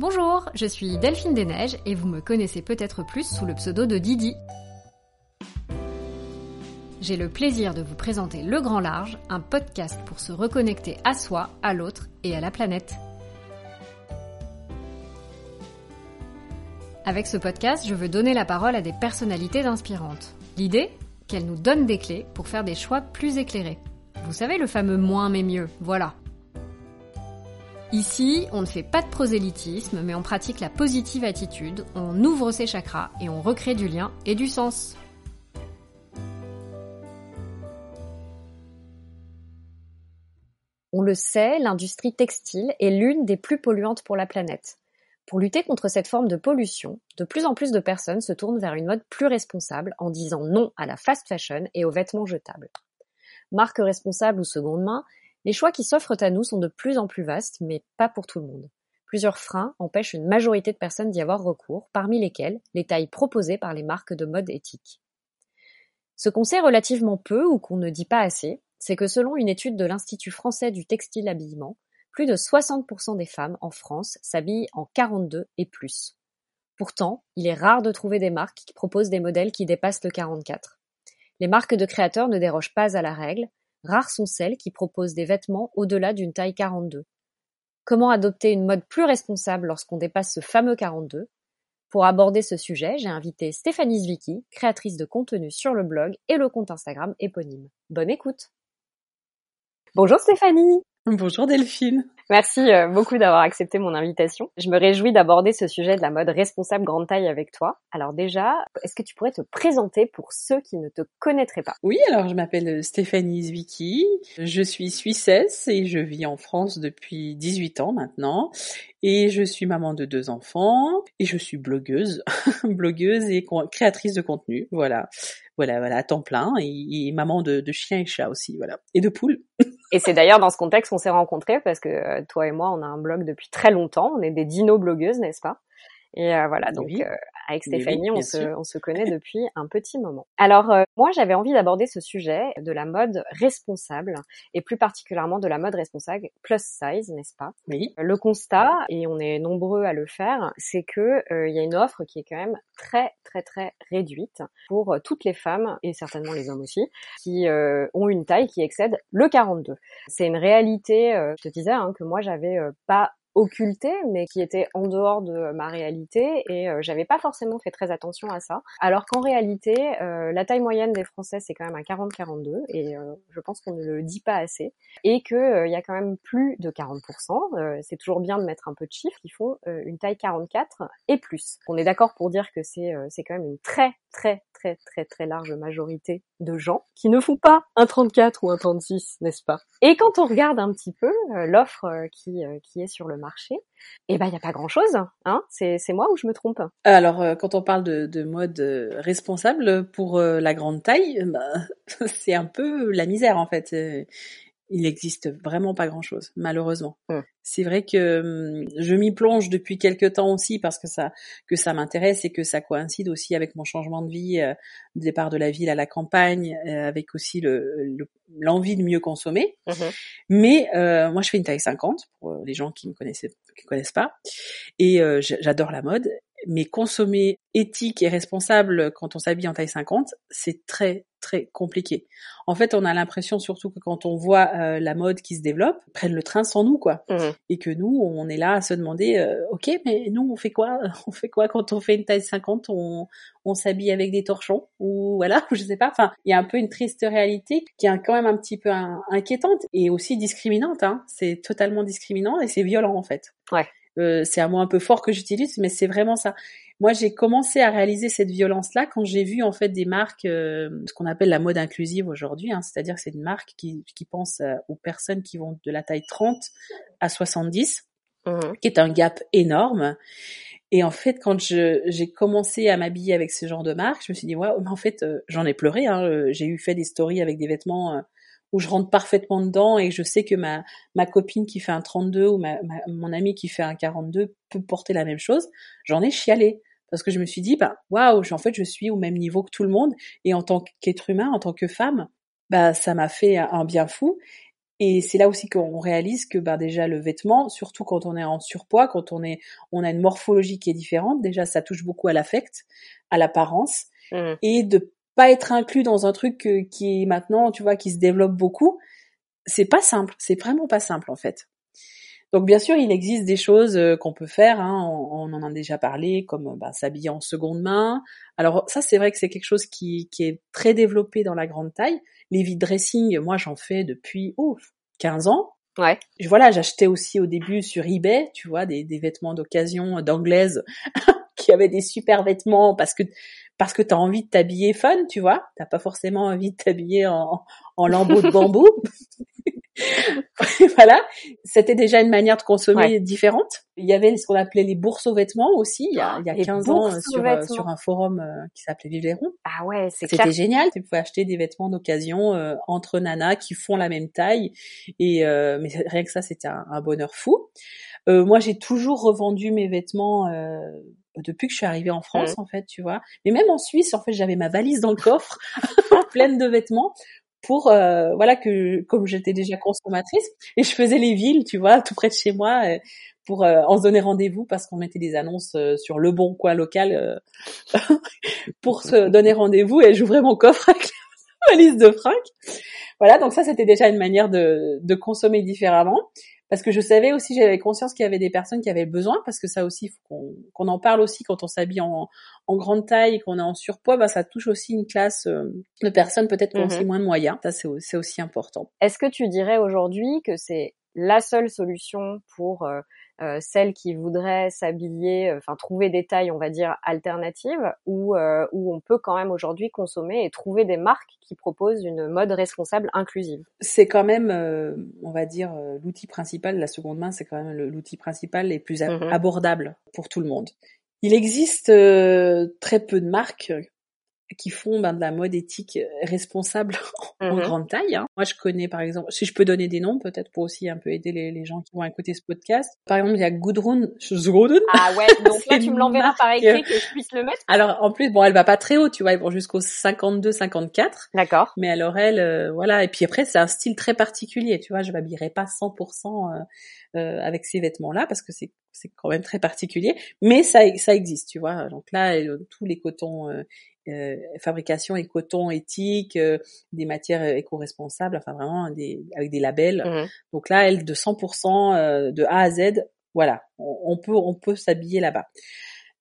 Bonjour, je suis Delphine Desneiges et vous me connaissez peut-être plus sous le pseudo de Didi. J'ai le plaisir de vous présenter Le Grand Large, un podcast pour se reconnecter à soi, à l'autre et à la planète. Avec ce podcast, je veux donner la parole à des personnalités inspirantes. L'idée Qu'elles nous donnent des clés pour faire des choix plus éclairés. Vous savez le fameux moins mais mieux, voilà. Ici, on ne fait pas de prosélytisme, mais on pratique la positive attitude, on ouvre ses chakras et on recrée du lien et du sens. On le sait, l'industrie textile est l'une des plus polluantes pour la planète. Pour lutter contre cette forme de pollution, de plus en plus de personnes se tournent vers une mode plus responsable en disant non à la fast fashion et aux vêtements jetables. Marque responsable ou seconde main, les choix qui s'offrent à nous sont de plus en plus vastes, mais pas pour tout le monde. Plusieurs freins empêchent une majorité de personnes d'y avoir recours, parmi lesquelles les tailles proposées par les marques de mode éthique. Ce qu'on sait relativement peu ou qu'on ne dit pas assez, c'est que selon une étude de l'Institut français du textile habillement, plus de 60% des femmes en France s'habillent en 42 et plus. Pourtant, il est rare de trouver des marques qui proposent des modèles qui dépassent le 44. Les marques de créateurs ne dérogent pas à la règle, Rares sont celles qui proposent des vêtements au-delà d'une taille 42. Comment adopter une mode plus responsable lorsqu'on dépasse ce fameux 42 Pour aborder ce sujet, j'ai invité Stéphanie Zwicky, créatrice de contenu sur le blog et le compte Instagram éponyme. Bonne écoute Bonjour Stéphanie Bonjour Delphine Merci euh, beaucoup d'avoir accepté mon invitation. Je me réjouis d'aborder ce sujet de la mode responsable grande taille avec toi. Alors déjà, est-ce que tu pourrais te présenter pour ceux qui ne te connaîtraient pas? Oui, alors je m'appelle Stéphanie Zwicky, je suis suissesse et je vis en France depuis 18 ans maintenant. Et je suis maman de deux enfants et je suis blogueuse, blogueuse et créatrice de contenu, voilà, voilà, voilà, à temps plein et, maman de, de chiens et chats aussi, voilà, et de poules. Et c'est d'ailleurs dans ce contexte qu'on s'est rencontrés parce que euh, toi et moi, on a un blog depuis très longtemps. On est des dino-blogueuses, n'est-ce pas? Et euh, voilà, donc euh, avec Stéphanie, on, se, on, se, connaît depuis un petit moment. Alors moi, j'avais envie d'aborder ce sujet de la mode responsable et plus particulièrement de la mode responsable plus size, n'est-ce pas? Oui. Le constat, et on est nombreux à le faire, c'est que il y a une offre qui est quand même très très très réduite pour toutes les femmes et certainement les hommes aussi qui ont une taille qui excède le 42. C'est une réalité, je te disais, hein, que moi j'avais pas occulté, mais qui était en dehors de ma réalité et euh, j'avais pas forcément fait très attention à ça. Alors qu'en réalité, euh, la taille moyenne des Français c'est quand même un 40-42 et euh, je pense qu'on ne le dit pas assez et que il y a quand même plus de 40%. c'est toujours bien de mettre un peu de chiffres qui font une taille 44 et plus. On est d'accord pour dire que c'est c'est quand même une très très très très très large majorité de gens qui ne font pas un 34 ou un 36, n'est-ce pas? Et quand on regarde un petit peu l'offre qui qui est sur le marché, eh ben il y a pas grand-chose, hein. C'est moi ou je me trompe. Alors quand on parle de, de mode responsable pour la grande taille, bah, c'est un peu la misère en fait il n'existe vraiment pas grand-chose, malheureusement. Mmh. C'est vrai que hum, je m'y plonge depuis quelques temps aussi parce que ça que ça m'intéresse et que ça coïncide aussi avec mon changement de vie, euh, départ de la ville à la campagne, euh, avec aussi le l'envie de mieux consommer. Mmh Mais euh, moi, je fais une taille 50 pour les gens qui me connaissent qui connaissent pas, et j'adore la mode. Mais consommer éthique et responsable quand on s'habille en taille 50, c'est très très compliqué. En fait, on a l'impression surtout que quand on voit euh, la mode qui se développe, prennent le train sans nous quoi. Mmh. Et que nous, on est là à se demander euh, OK, mais nous on fait quoi? On fait quoi quand on fait une taille 50 On on s'habille avec des torchons ou voilà, je sais pas. Enfin, il y a un peu une triste réalité qui est quand même un petit peu inquiétante et aussi discriminante hein. C'est totalement discriminant et c'est violent en fait. Ouais. Euh, c'est un mot un peu fort que j'utilise, mais c'est vraiment ça. Moi, j'ai commencé à réaliser cette violence-là quand j'ai vu en fait des marques, euh, ce qu'on appelle la mode inclusive aujourd'hui, hein, c'est-à-dire que c'est une marque qui, qui pense euh, aux personnes qui vont de la taille 30 à 70, mmh. qui est un gap énorme. Et en fait, quand j'ai commencé à m'habiller avec ce genre de marque, je me suis dit, ouais, mais en fait, j'en ai pleuré. Hein, j'ai eu fait des stories avec des vêtements où je rentre parfaitement dedans et je sais que ma, ma copine qui fait un 32 ou ma, mon ami qui fait un 42 peut porter la même chose, j'en ai chialé. Parce que je me suis dit, bah, waouh, en fait, je suis au même niveau que tout le monde. Et en tant qu'être humain, en tant que femme, bah, ça m'a fait un bien fou. Et c'est là aussi qu'on réalise que bah, déjà le vêtement, surtout quand on est en surpoids, quand on est, on a une morphologie qui est différente, déjà ça touche beaucoup à l'affect, à l'apparence, mmh. et de pas être inclus dans un truc euh, qui est maintenant, tu vois, qui se développe beaucoup, c'est pas simple, c'est vraiment pas simple en fait. Donc bien sûr, il existe des choses euh, qu'on peut faire, hein, on, en a déjà parlé, comme bah, s'habiller en seconde main. Alors ça, c'est vrai que c'est quelque chose qui, qui, est très développé dans la grande taille. Les vide dressing, moi j'en fais depuis oh, 15 ans. Ouais. Voilà, j'achetais aussi au début sur eBay, tu vois, des, des vêtements d'occasion d'anglaise qui avaient des super vêtements parce que parce que tu as envie de t'habiller fun, tu vois. T'as pas forcément envie de t'habiller en, en lambeaux de bambou. voilà, c'était déjà une manière de consommer différente. Il y avait ce qu'on appelait les bourses aux vêtements aussi, il y a, il y a 15 ans sur, euh, sur un forum euh, qui s'appelait Vivleron. Ah ouais, c'est C'était génial, tu pouvais acheter des vêtements d'occasion euh, entre nanas qui font la même taille. Et mais rien que ça, c'était un, un, bonheur fou. moi, j'ai toujours revendu mes vêtements depuis que je suis arrivée en France, mmh. en fait, tu vois. Mais même en Suisse, en fait, j'avais ma valise dans le coffre, pleine de vêtements, pour euh, voilà que comme j'étais déjà consommatrice et je faisais les villes, tu vois, tout près de chez moi. Euh, pour euh, en se donner rendez-vous parce qu'on mettait des annonces sur le bon coin local pour se donner rendez-vous et j'ouvrais mon coffre avec ma valise de fringues. Voilà, donc ça c'était déjà une manière de, de consommer différemment parce que je savais aussi, j'avais conscience qu'il y avait des personnes qui avaient besoin, parce que ça aussi, faut qu'on en parle aussi quand on s'habille en, en, grande taille, qu'on est en surpoids, bah, ça touche aussi une classe euh, de personnes peut-être qui ont aussi mhm. moins de moyens. Ça, c'est aussi important. Est-ce que tu dirais aujourd'hui que c'est la seule solution pour euh, euh, celles qui voudraient s'habiller, euh, enfin trouver des tailles, on va dire alternatives, où euh, où on peut quand même aujourd'hui consommer et trouver des marques qui proposent une mode responsable inclusive. C'est quand même, on va dire, l'outil principal. La seconde main, c'est quand même l'outil principal et plus mm-hmm. abordable pour tout le monde. Il existe très peu de marques qui font ben, de la mode éthique euh, responsable en mmh grande taille. Hein. Moi, je connais par exemple, si je peux donner des noms, peut-être pour aussi un peu aider les, les, gens qui vont écouter ce podcast. Par exemple, il y a Gudrun Gudrun. Ah ouais, donc là, tu me l'enverras par écrit que je puisse le mettre. Alors, en plus, bon, elle va pas très haut, tu vois, elle va jusqu'au 52, 54. D'accord. Mais alors elle, euh, voilà. Et puis après, c'est un style très particulier, tu vois. Je m'habillerai pas 100% euh, euh, avec ces vêtements-là parce que c'est c'est quand même très particulier. Mais ça ça existe, tu vois. Donc là, tous les cotons euh, fabrication et coton éthique, euh, des matières éco-responsables, enfin vraiment des, avec des labels. Mmh Donc là, elle de 100% euh, de A à Z, voilà, on peut on peut s'habiller là-bas.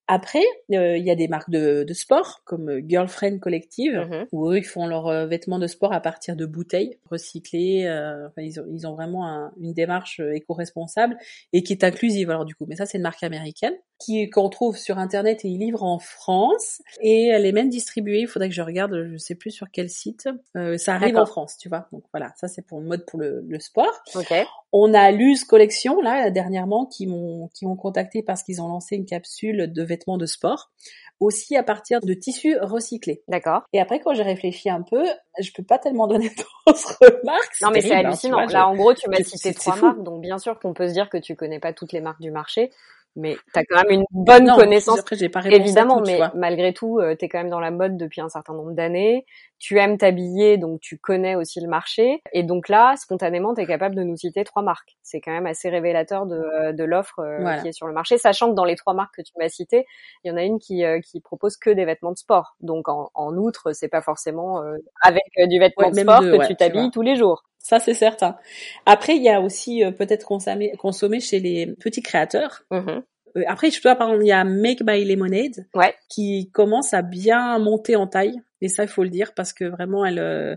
Après, euh, il y a des marques de, de sport comme Girlfriend Collective mm-hmm. où eux ils font leurs euh, vêtements de sport à partir de bouteilles recyclées. Euh, enfin, ils, ont, ils ont vraiment une démarche éco-responsable et qui est inclusive alors du coup. Mais ça c'est une marque américaine qui qu'on trouve sur internet et ils livrent en France et elle est même distribuée. Il faudrait que je regarde, je sais plus sur quel site. ça arrive en France, tu vois. Donc voilà, ça c'est pour une mode pour le, le sport. Okay. On a Luz Collection là dernièrement qui m'ont qui m'ont contacté parce qu'ils ont lancé une capsule de vêtements de sport aussi à partir de tissus recyclés. D'accord. Et après quand j'ai réfléchi un peu, je peux pas tellement donner d'autres remarques. Non mais c'est hein, hallucinant. là en gros tu m'as cité trois marques, donc bien sûr qu'on peut se dire que tu connais pas toutes les marques du marché, mais tu as quand même une bonne connaissance. Après, j'ai pas Évidemment, mais malgré tout, euh, tu es quand même dans la mode depuis un certain nombre d'années. Tu aimes t'habiller, donc tu connais aussi le marché. Et donc là, spontanément, tu es capable de nous citer trois marques. C'est quand même assez révélateur de, euh, de l'offre euh, qui est sur le marché, sachant que dans les trois marques que tu m'as citées, il y en a une qui, qui propose que des vêtements de sport. Donc en, en outre, c'est pas forcément avec du vêtement de sport que tu t'habilles tous les jours. Ça, c'est certain. Après, il y a aussi euh, peut-être consommer, consommer chez les petits créateurs. Mm-hmm. Euh, après, je vois, par exemple, il y a Make by Lemonade ouais. qui commence à bien monter en taille. Et ça, il faut le dire parce que vraiment, elle, euh,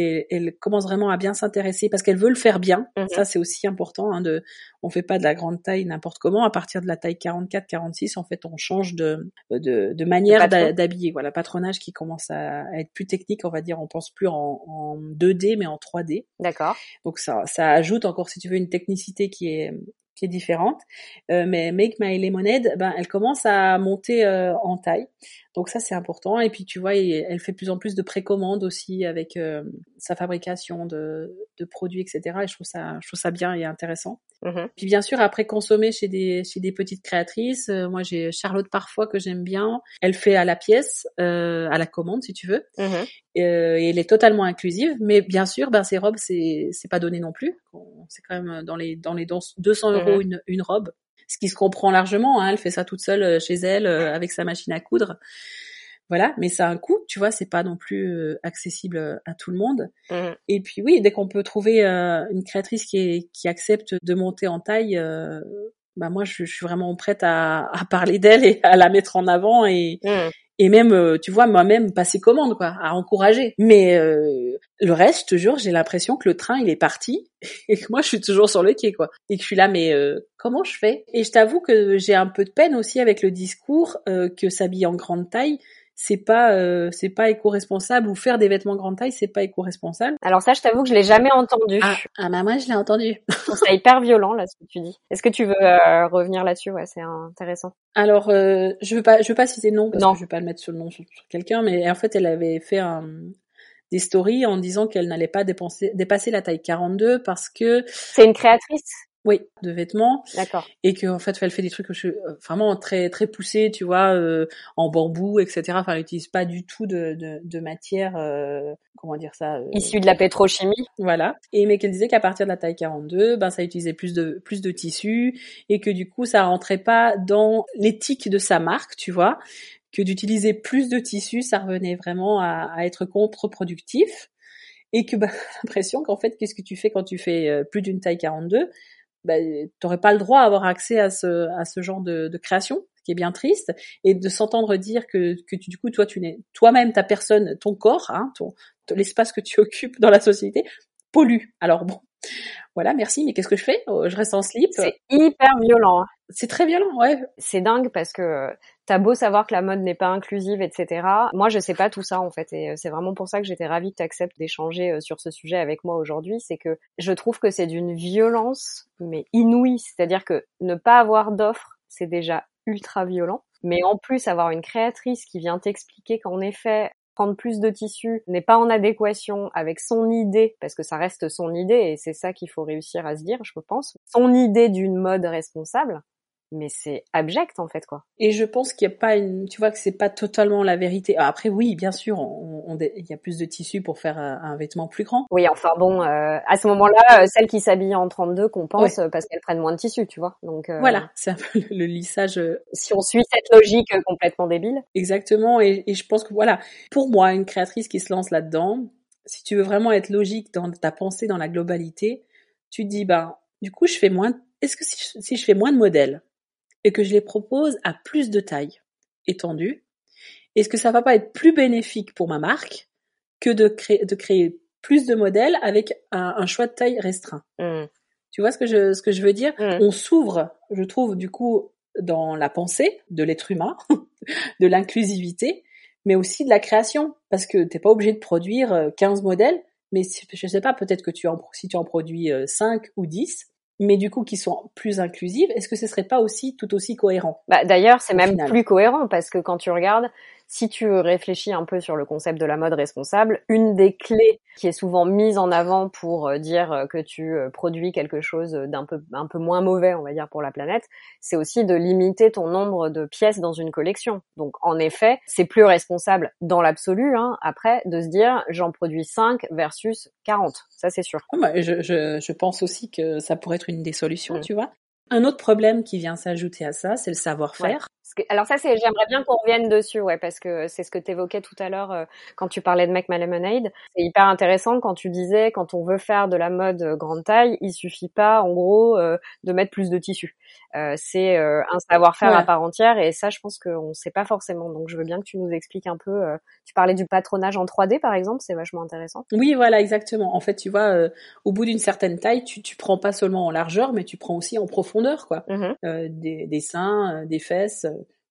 et elle commence vraiment à bien s'intéresser parce qu'elle veut le faire bien. Mhm. Ça, c'est aussi important. Hein, de, on fait pas de la grande taille n'importe comment. À partir de la taille 44-46, en fait, on change de, de, de manière d'habiller. Voilà, patronage qui commence à, être plus technique, on va dire. On pense plus en, en 2D, mais en 3D. D'accord. Donc ça, ça ajoute encore, si tu veux, une technicité qui est qui est différente. Euh, mais Make My Lemonade, ben, elle commence à monter euh, en taille. Donc ça c'est important. Et puis tu vois, elle fait plus en plus de précommandes aussi avec euh, sa fabrication de, de, produits, etc. Et je trouve ça, je trouve ça bien et intéressant. Mm-hmm. Puis bien sûr, après consommer chez des chez des petites créatrices, euh, moi j'ai Charlotte parfois que j'aime bien. Elle fait à la pièce, euh, à la commande si tu veux. Mm-hmm. et elle est totalement inclusive, mais bien sûr, ben ces robes c'est c'est pas donné non plus. C'est quand même dans les dans les 200 euros mm-hmm. une une robe ce qui se comprend largement. Hein, elle fait ça toute seule euh, chez elle euh, avec sa machine à coudre. Voilà, mais ça a un coût, tu vois, c'est pas non plus euh, accessible à tout le monde. Mmh. Et puis oui, dès qu'on peut trouver une créatrice qui, est, qui accepte de monter en taille, bah moi je, suis vraiment prête à, à parler d'elle et à la mettre en avant et, mmh et même euh, tu vois moi-même passer commande quoi à encourager. Mais euh, le reste jure j'ai l'impression que le train il est parti et que moi je suis toujours sur le quai quoi. Et que je suis là mais euh, comment je fais? Et je t'avoue que j'ai un peu de peine aussi avec le discours que s'habiller en grande taille c'est pas euh, c'est pas éco-responsable ou faire des vêtements grande taille c'est pas éco-responsable. Alors ça je t'avoue que je l'ai jamais entendu. Ah, ah bah moi je l'ai entendu. c'est hyper violent là ce que tu dis. Est-ce que tu veux euh, revenir là-dessus? Ouais, c'est intéressant. Alors euh, je veux pas je veux pas citer nom parce non. que je veux pas le mettre sur le nom sur, quelqu'un mais en fait elle avait fait un des stories en disant qu'elle n'allait pas dépenser, dépasser la taille 42 parce que c'est une créatrice? Oui, de vêtements. D'accord. Et que en fait, elle fait des trucs euh, vraiment très très poussés, tu vois, euh, en bambou, etc. Enfin, elle n'utilise pas du tout de, de, de matière, euh, comment dire ça euh, Issue de la pétrochimie. Voilà. Et mais qu'elle disait qu'à partir de la taille 42, ben ça utilisait plus de plus de tissu et que du coup, ça rentrait pas dans l'éthique de sa marque, tu vois, que d'utiliser plus de tissu, ça revenait vraiment à, à être contre-productif et que bah, l'impression qu'en fait, qu'est-ce que tu fais quand tu fais plus d'une taille 42 bah, t'aurais pas le droit à avoir accès à ce, à ce genre de, de création, ce qui est bien triste, et de s'entendre dire que, que tu, du coup, toi, tu n'es toi-même ta personne, ton corps, hein, ton, l'espace que tu occupes dans la société, pollue. Alors bon, voilà, merci, mais qu'est-ce que je fais? Oh, Je reste en slip. C'est hyper violent. Hein. C'est très violent, ouais. C'est dingue parce que t'as beau savoir que la mode n'est pas inclusive, etc. Moi, je sais pas tout ça en fait, et euh, c'est vraiment pour ça que j'étais ravie que tu acceptes d'échanger euh, sur ce sujet avec moi aujourd'hui. C'est que je trouve que c'est d'une violence mais inouïe, c'est-à-dire que ne pas avoir d'offre, c'est déjà ultra violent. Mais en plus, avoir une créatrice qui vient t'expliquer qu'en effet, prendre plus de tissu n'est pas en adéquation avec son idée, parce que ça reste son idée, et c'est ça qu'il faut réussir à se dire, je pense, son idée d'une mode responsable, mais c'est abject en fait quoi. Et je pense qu'il y a pas une, tu vois que c'est pas totalement la vérité. Après oui, bien sûr, on, il y a plus de tissu pour faire un, vêtement plus grand. Oui, enfin bon, euh, à ce moment-là, euh, celles qui s'habillent en 32 compense parce qu'elles prennent moins de tissu, tu vois. Donc euh, voilà, c'est un peu le, lissage. Si on suit cette logique complètement débile. Exactement, et, et je pense que voilà, pour moi, une créatrice qui se lance là-dedans, si tu veux vraiment être logique dans ta pensée, dans la globalité, tu te dis bah du coup je fais moins. Est-ce que si, si je fais moins de modèles et que je les propose à plus de taille étendue, est-ce que ça va pas être plus bénéfique pour ma marque que de créer, de créer plus de modèles avec un, choix de taille restreint? Mmh. Tu vois ce que je, ce que je veux dire? Mmh. On s'ouvre, je trouve, du coup, dans la pensée de l'être humain, de l'inclusivité, mais aussi de la création, parce que t'es pas obligé de produire 15 euh, modèles, mais si, je sais pas, peut-être que tu en, si tu en produis 5 euh, ou 10, mais du coup qui sont plus inclusives, est-ce que ce serait pas aussi tout aussi cohérent? Bah, D'ailleurs, c'est même plus cohérent parce que quand tu regardes, si tu réfléchis un peu sur le concept de la mode responsable, une des clés qui est souvent mise en avant pour euh, dire euh, que tu euh, produis quelque chose d'un peu un peu moins mauvais, on va dire pour la planète, c'est aussi de limiter ton nombre de pièces dans une collection. Donc en effet, c'est plus responsable dans l'absolu hein, après de se dire j'en produis 5 versus 40. Ça c'est sûr. Ah bah, je, je, je, pense aussi que ça pourrait être une des solutions, mmh. tu vois. Un autre problème qui vient s'ajouter à ça, c'est le savoir-faire alors ça, c'est, j'aimerais bien qu'on revienne dessus, ouais, parce que c'est ce que tu évoquais tout à l'heure euh, quand tu parlais de Make My. C'est hyper intéressant quand tu disais, quand on veut faire de la mode euh, grande taille, il suffit pas, en gros, euh, de mettre plus de tissu. C'est un savoir-faire à part entière, et ça, je pense qu'on sait pas forcément. Donc, je veux bien que tu nous expliques un peu. tu parlais du patronage en 3D, par exemple, c'est vachement intéressant. Oui, voilà, exactement. En fait, tu vois, au bout d'une certaine taille, tu, tu prends pas seulement en largeur, mais tu prends aussi en profondeur, quoi. Mmh des, des seins, des fesses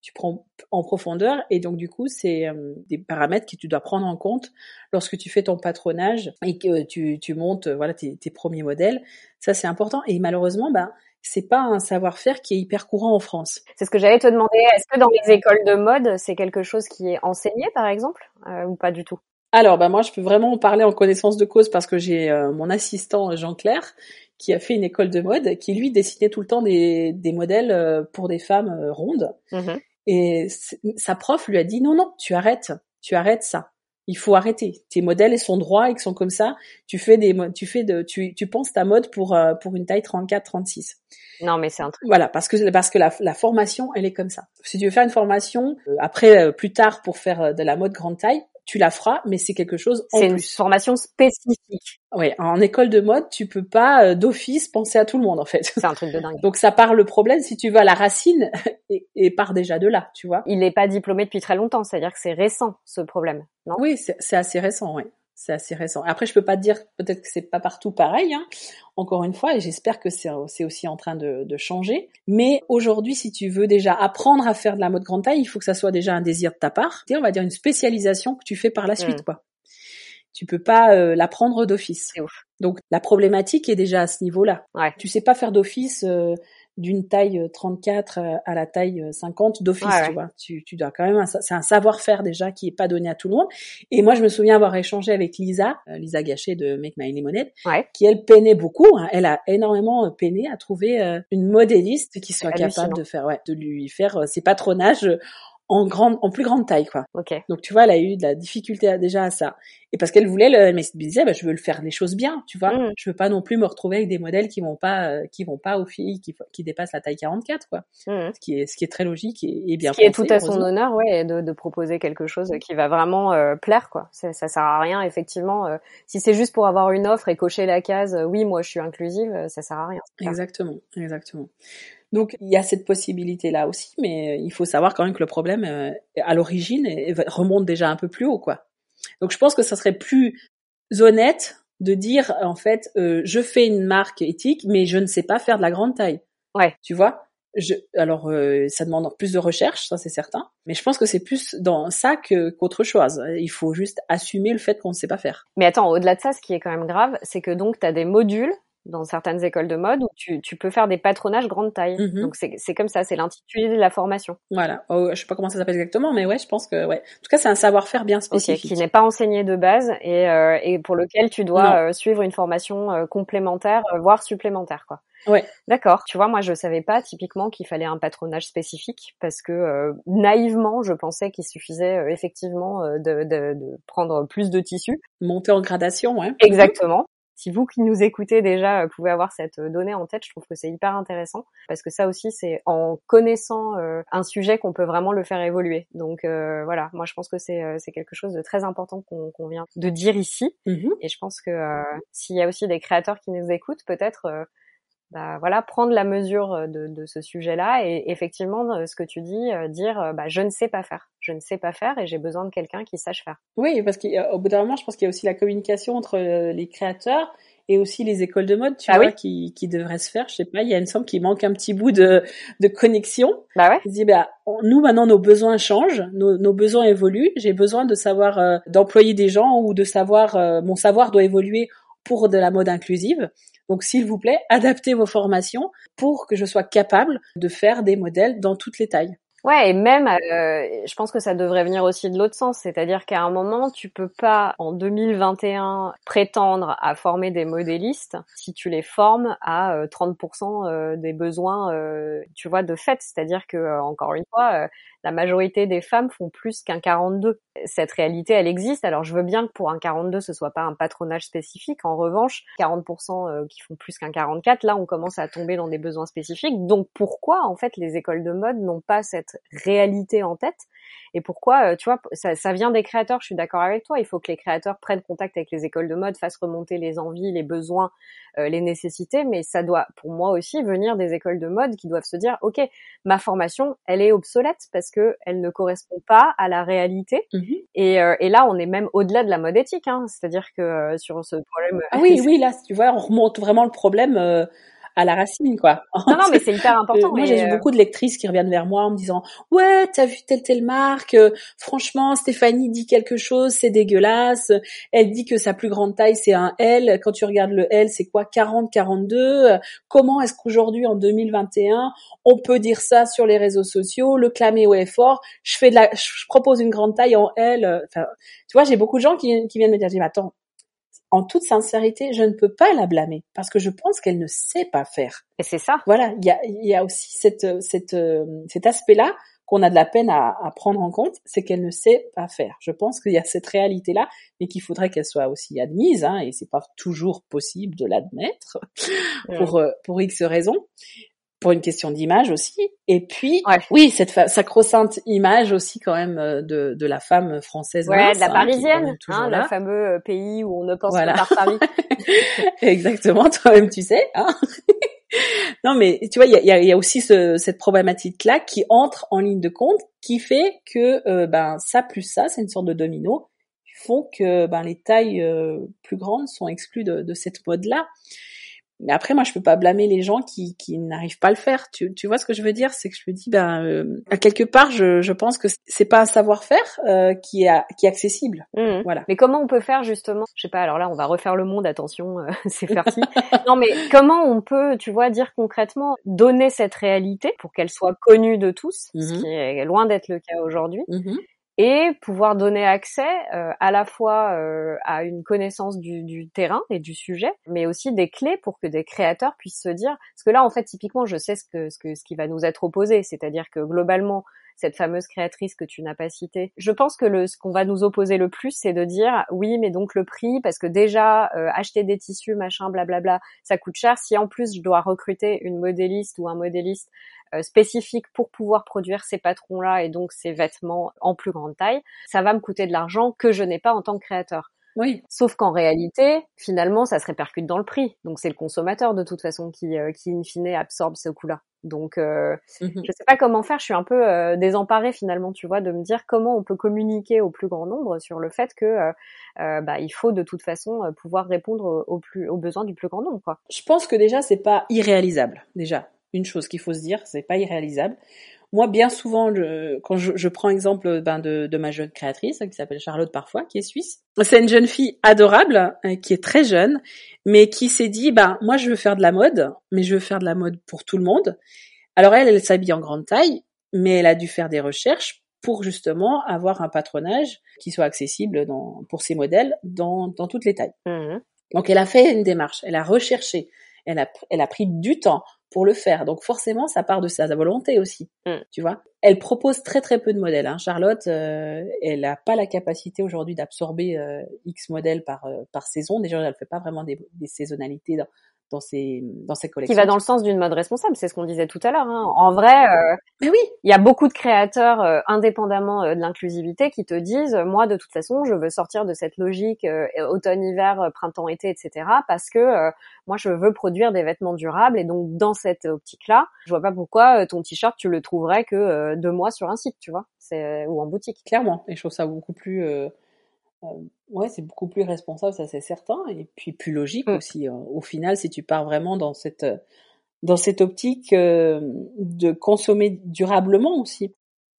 tu prends en profondeur et donc du coup c'est euh, des paramètres que tu dois prendre en compte lorsque tu fais ton patronage et que tu, tu montes voilà tes, tes premiers modèles ça c'est important et malheureusement bah c'est pas un savoir-faire qui est hyper courant en France. C'est ce que j'allais te demander. Est-ce que dans les écoles de mode, c'est quelque chose qui est enseigné, par exemple, euh, ou pas du tout? Alors, bah moi, je peux vraiment en parler en connaissance de cause parce que j'ai euh, mon assistant Jean-Claire qui a fait une école de mode, qui lui dessinait tout le temps des, des modèles euh, pour des femmes rondes. Mmh Et sa prof lui a dit non, non, tu arrêtes, tu arrêtes ça il faut arrêter. Tes modèles ils sont droits et qui sont comme ça. Tu fais des, tu fais de, tu, tu penses ta mode pour euh, pour une taille 34, 36. Non, mais c'est un truc. Voilà, parce que parce que la, la formation elle est comme ça. Si tu veux faire une formation euh, après euh, plus tard pour faire de la mode grande taille, tu la feras, mais c'est quelque chose en C'est une formation spécifique. Oui, en école de mode, tu peux pas euh, d'office penser à tout le monde en fait. C'est un truc de dingue. Donc ça part le problème si tu vas à la racine et, et part déjà de là, tu vois. Il n'est pas diplômé depuis très longtemps, c'est-à-dire que c'est récent ce problème, non? Oui, c'est assez récent, oui c'est assez récent. Après, je peux pas dire, peut-être que c'est pas partout pareil, hein, encore une fois, et j'espère que c'est aussi en train de, de changer. Mais aujourd'hui, si tu veux déjà apprendre à faire de la mode grande taille, il faut que ça soit déjà un désir de ta part. On va dire une spécialisation que tu fais par la mm. suite, quoi. Tu peux pas euh, l'apprendre d'office. Donc la problématique est déjà à ce niveau-là. Ouais. Tu sais pas faire d'office. Euh, d'une taille 34 euh, à la taille 50 euh, d'office, tu vois. Tu, tu dois quand même, c'est un savoir-faire déjà qui est pas donné à tout le monde. Et moi, je me souviens avoir échangé avec Lisa, euh, Lisa Gachet de Make My Lemonade, qui elle peinait beaucoup. Hein. Elle a énormément peiné à trouver une modéliste qui soit capable de faire, ouais, de lui faire ses patronages en grande, en plus grande taille, quoi. Okay. Donc tu vois, elle a eu de la difficulté déjà à ça. Et parce qu'elle voulait, le, elle me disait, bah, je veux le faire les choses bien, tu vois. Mm. Je veux pas non plus me retrouver avec des modèles qui vont pas, euh, qui vont pas aux filles, qui, qui dépassent la taille 44, quoi. Mm. Ce qui est, ce qui est très logique et, et bien. Ce qui est tout à son honneur, ouais, de, de, proposer quelque chose qui va vraiment euh, plaire, quoi. Ça, ça sert à rien, effectivement. Euh, si c'est juste pour avoir une offre et cocher la case, oui, moi je suis inclusive, ça sert à rien. Exactement, exactement. Donc il y a cette possibilité là aussi, mais euh, il faut savoir quand même que le problème euh, à l'origine remonte déjà un peu plus haut, quoi. Donc je pense que ça serait plus honnête de dire en fait euh, je fais une marque éthique, mais je ne sais pas faire de la grande taille. Ouais. Tu vois. Je, alors ça demande plus de recherche, ça c'est certain, mais je pense que c'est plus dans ça que qu'autre chose. Il faut juste assumer le fait qu'on ne sait pas faire. Mais attends, au-delà de ça, ce qui est quand même grave, c'est que donc tu as des modules dans certaines écoles de mode où tu, tu peux faire des patronages grande taille. Mm-hmm. Donc c'est comme ça, c'est l'intitulé de la formation. Voilà. Oh, je sais pas comment ça s'appelle exactement, mais ouais, je pense que ouais. En tout cas, c'est un savoir-faire bien spécifique. qui n'est pas enseigné de base et, euh, et pour lequel tu dois euh, suivre une formation euh, complémentaire, euh, voire supplémentaire, quoi. Ouais. D'accord. Tu vois, moi, je savais pas typiquement qu'il fallait un patronage spécifique parce que naïvement, je pensais qu'il suffisait effectivement de, de, de, prendre plus de tissu. Monter en gradation, ouais. Exactement si vous qui nous écoutez déjà euh, pouvez avoir cette euh, donnée en tête, je trouve que c'est hyper intéressant. Parce que ça aussi c'est en connaissant euh, un sujet qu'on peut vraiment le faire évoluer. Donc voilà, moi je pense que c'est c'est quelque chose de très important qu'on vient de dire ici. Mmh et je pense que s'il y a aussi des créateurs qui nous écoutent, peut-être bah, voilà, prendre la mesure euh, de, de ce sujet-là et effectivement, euh, ce que tu dis, euh, dire bah, je ne sais pas faire, je ne sais pas faire et j'ai besoin de quelqu'un qui sache faire. Oui, parce qu'au bout d'un moment, je pense qu'il y a aussi la communication entre les créateurs et aussi les écoles de mode, tu ah vois, qui, qui devraient se faire. Je sais pas, il y a une somme qui manque un petit bout de, de connexion. Bah ouais. Dis, bah, nous maintenant nos besoins changent, nos, nos besoins évoluent. J'ai besoin de savoir d'employer des gens ou de savoir, mon savoir doit évoluer pour de la mode inclusive. Donc s'il vous plaît, adaptez vos formations pour que je sois capable de faire des modèles dans toutes les tailles. Ouais, et même, euh, je pense que ça devrait venir aussi de l'autre sens, c'est-à-dire qu'à un moment, tu peux pas en 2021 prétendre à former des modélistes si tu les formes à 30% euh, euh, des besoins, tu vois, de fait. C'est-à-dire que encore une fois, la majorité des femmes font plus qu'un 42. Cette réalité, elle existe. Alors je veux bien que pour un 42, ce soit pas un patronage spécifique. En revanche, 40% euh, qui font plus qu'un 44, là, on commence à tomber dans des besoins spécifiques. Donc pourquoi, en fait, les écoles de mode n'ont pas cette réalité en tête? Et pourquoi, euh, tu vois, ça, ça, vient des créateurs, je suis d'accord avec toi, il faut que les créateurs prennent contact avec les écoles de mode, fassent remonter les envies, les besoins, euh, les nécessités, mais ça doit, pour moi aussi, venir des écoles de mode qui doivent se dire, ok, ma formation, elle est obsolète parce que elle ne correspond pas à la réalité. Mmh et, euh, et, là, on est même au-delà de la mode éthique, hein, c'est-à-dire que sur ce problème... Ah oui, oui, là, tu vois, on remonte vraiment le problème à la racine, quoi. Non, non, mais c'est hyper important. moi, j'ai beaucoup de lectrices qui reviennent vers moi en me disant, ouais, t'as vu telle telle marque, franchement, Stéphanie dit quelque chose, c'est dégueulasse. Elle dit que sa plus grande taille, c'est un L. Quand tu regardes le L, c'est quoi 40, 42. Comment est-ce qu'aujourd'hui, en 2021, on peut dire ça sur les réseaux sociaux, le clamer au effort Je fais de la, je propose une grande taille en L. Enfin, tu vois, j'ai beaucoup de gens qui, qui viennent me dire, mais attends, en toute sincérité, je ne peux pas la blâmer parce que je pense qu'elle ne sait pas faire. Et c'est ça. Voilà, il y a, y a aussi cette, cette, cet aspect-là qu'on a de la peine à, à prendre en compte, c'est qu'elle ne sait pas faire. Je pense qu'il y a cette réalité-là, mais qu'il faudrait qu'elle soit aussi admise, hein, et c'est pas toujours possible de l'admettre pour euh, pour X raisons pour une question d'image aussi. Et puis, oui, cette sacro-sainte image aussi quand même euh, de, de la femme française. Ouais, de la hein, parisienne, hein, le fameux euh, pays où on ne pense pas par Paris. Exactement, toi-même tu sais. Hein non, mais tu vois, il y a, y a, aussi ce, cette problématique-là qui entre en ligne de compte, qui fait que euh, ben ça plus ça, c'est une sorte de domino, qui font que ben les tailles plus grandes sont exclues de, de cette mode-là. Mais après, moi, je peux pas blâmer les gens qui, qui n'arrivent pas à le faire. Tu, tu vois ce que je veux dire? C'est que je me dis, ben, euh, à quelque part, je, je pense que c'est pas un savoir-faire euh, qui est qui est accessible. Mmh. Voilà. Mais comment on peut faire justement? Je sais pas. Alors là, on va refaire le monde. Attention, euh, c'est farci. non, mais comment on peut, tu vois, dire concrètement, donner cette réalité pour qu'elle soit connue de tous, ce mmh. qui est loin d'être le cas aujourd'hui? Mmh et pouvoir donner accès euh, à la fois euh, à une connaissance du, du, terrain et du sujet, mais aussi des clés pour que des créateurs puissent se dire, parce que là en fait typiquement je sais ce que ce que ce qui va nous être opposé, c'est-à-dire que globalement cette fameuse créatrice que tu n'as pas citée. Je pense que le, ce qu'on va nous opposer le plus, c'est de dire oui, mais donc le prix, parce que déjà euh, acheter des tissus, machin, blablabla, ça coûte cher. Si en plus je dois recruter une modéliste ou un modéliste spécifique pour pouvoir produire ces patrons-là et donc ces vêtements en plus grande taille, ça va me coûter de l'argent que je n'ai pas en tant que créateur. Oui. Sauf qu'en réalité, finalement, ça se répercute dans le prix. Donc c'est le consommateur de toute façon qui, euh, qui in fine absorbe ce coût-là. Donc euh, mmh je sais pas comment faire. Je suis un peu euh, désemparée finalement, tu vois, de me dire comment on peut communiquer au plus grand nombre sur le fait que euh, bah, il faut de toute façon pouvoir répondre aux, plus, aux besoins du plus grand nombre. Quoi. Je pense que déjà c'est pas irréalisable. Déjà, une chose qu'il faut se dire, c'est pas irréalisable. Moi, bien souvent, je, quand je, je, prends exemple ben, de, de, ma jeune créatrice, qui s'appelle Charlotte parfois, qui est suisse, c'est une jeune fille adorable, hein, qui est très jeune, mais qui s'est dit, ben moi je veux faire de la mode, mais je veux faire de la mode pour tout le monde. Alors elle, elle s'habille en grande taille, mais elle a dû faire des recherches pour justement avoir un patronage qui soit accessible dans, pour ses modèles dans, dans toutes les tailles. Mmh Donc elle a fait une démarche, elle a recherché, elle a, elle a pris du temps pour le faire. Donc forcément, ça part de sa volonté aussi, mm. tu vois. Elle propose très très peu de modèles. Hein. Charlotte, euh, elle n'a pas la capacité aujourd'hui d'absorber euh, X modèles par euh, par saison. Déjà, elle fait pas vraiment des, des saisonnalités dans, dans ses dans ses collections. Qui va dans le sens d'une mode responsable, c'est ce qu'on disait tout à l'heure. Hein. En vrai, euh, mais oui, il y a beaucoup de créateurs euh, indépendamment euh, de l'inclusivité qui te disent, moi de toute façon, je veux sortir de cette logique automne-hiver, printemps-été, etc. Parce que moi je veux produire des vêtements durables et donc dans cette optique-là, je vois pas pourquoi ton t-shirt tu le trouverais que deux mois sur un site, tu vois, c'est ou en boutique. Clairement, et je trouve ça beaucoup plus euh, ouais, c'est beaucoup plus responsable, ça c'est certain, et puis plus logique mm. aussi. Hein. Au final, si tu pars vraiment dans cette dans cette optique euh, de consommer durablement aussi.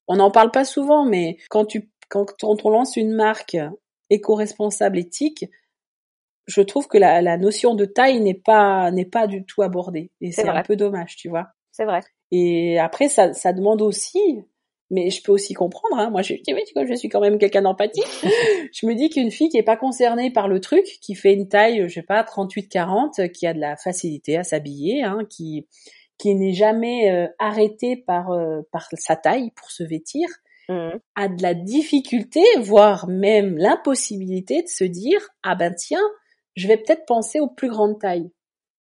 On n'en parle pas souvent, mais quand tu quand on lance une marque éco-responsable éthique, je trouve que la, la notion de taille n'est pas n'est pas du tout abordée et c'est un peu dommage, tu vois. C'est vrai. Et après, ça, ça demande aussi mais je peux aussi comprendre. Hein. Moi, je, je suis quand même quelqu'un d'empathique. je me dis qu'une fille qui est pas concernée par le truc, qui fait une taille, je sais pas, 38-40, qui a de la facilité à s'habiller, hein, qui qui n'est jamais euh, arrêtée par euh, par sa taille pour se vêtir, mmh. a de la difficulté, voire même l'impossibilité de se dire ah ben tiens, je vais peut-être penser aux plus grandes tailles.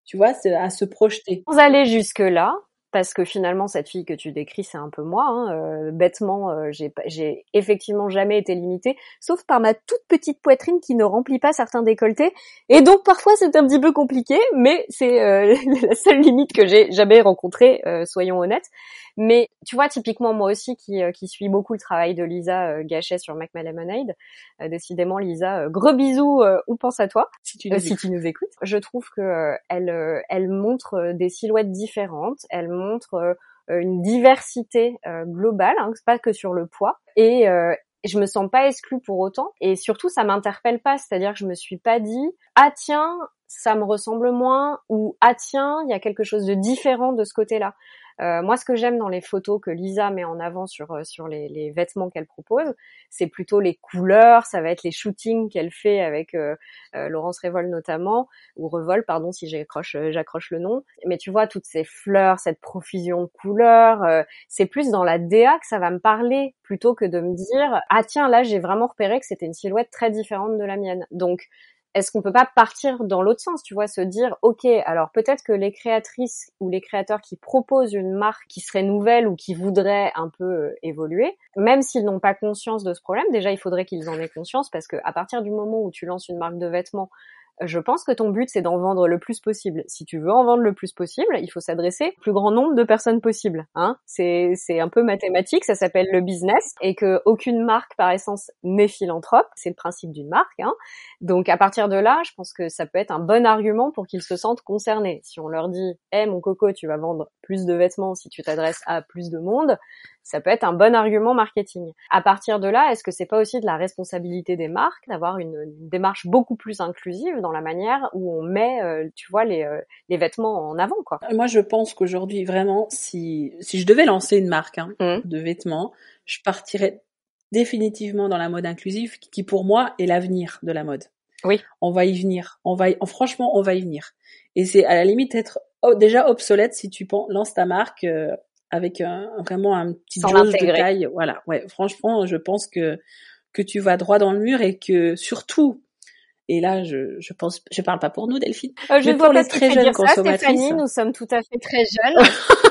Tu vois, à se projeter. Sans aller jusque là, parce que finalement cette fille que tu décris c'est un peu moi hein, euh, bêtement euh, j'ai effectivement jamais été limitée sauf par ma toute petite poitrine qui ne remplit pas certains décolletés. Et donc parfois c'est un petit peu compliqué mais c'est euh, la seule limite que j'ai jamais rencontrée soyons honnêtes. Mais tu vois typiquement moi aussi qui qui suis beaucoup le travail de Lisa Gachet sur Mac Lemonade décidément Lisa gros bisous on pense à toi si tu nous, si tu nous écoutes. Je trouve que elle elle montre des silhouettes différentes elle montre euh, une diversité euh, globale, hein, pas que sur le poids. Et euh, je me sens pas exclue pour autant. Et surtout, ça m'interpelle pas, c'est-à-dire que je me suis pas dit ah tiens ça me ressemble moins ou ah tiens il y a quelque chose de différent de ce côté-là. Euh, moi, ce que j'aime dans les photos que Lisa met en avant sur euh, sur les, les vêtements qu'elle propose, c'est plutôt les couleurs. Ça va être les shootings qu'elle fait avec euh, Laurence Revol notamment ou Revol, pardon si j'accroche j'accroche le nom. Mais tu vois toutes ces fleurs, cette profusion de couleurs, c'est plus dans la DA que ça va me parler plutôt que de me dire ah tiens là j'ai vraiment repéré que c'était une silhouette très différente de la mienne. Donc est-ce qu'on peut pas partir dans l'autre sens, tu vois, se dire, ok, alors peut-être que les créatrices ou les créateurs qui proposent une marque qui serait nouvelle ou qui voudraient un peu euh, évoluer, même s'ils n'ont pas conscience de ce problème, déjà il faudrait qu'ils en aient conscience parce que à partir du moment où tu lances une marque de vêtements je pense que ton but c'est d'en vendre le plus possible. Si tu veux en vendre le plus possible, il faut s'adresser au plus grand nombre de personnes possible. Hein c'est un peu mathématique, ça s'appelle le business et que aucune marque par essence n'est philanthrope. C'est le principe d'une marque. Hein Donc à partir de là, je pense que ça peut être un bon argument pour qu'ils se sentent concernés. Si on leur dit, "Eh mon coco, tu vas vendre plus de vêtements si tu t'adresses à plus de monde", ça peut être un bon argument marketing. À partir de là, est-ce que c'est pas aussi de la responsabilité des marques d'avoir une, démarche beaucoup plus inclusive dans la manière où on met, euh, tu vois, les, euh, les vêtements en avant, quoi? Moi, je pense qu'aujourd'hui, vraiment, si si je devais lancer une marque hein, mmh. de vêtements, je partirais définitivement dans la mode inclusive, qui pour moi est l'avenir de la mode. Oui. On va y venir. On va, y... franchement, on va y venir. Et c'est à la limite être déjà obsolète si tu lances ta marque euh, avec un, vraiment un petit jauge de taille. Voilà, ouais, franchement, je pense que que tu vas droit dans le mur et que surtout, et là, je, je pense, je parle pas pour nous, Delphine, euh, je mais pour les très jeunes consommatrices. Stéphanie, nous sommes tout à fait très jeunes.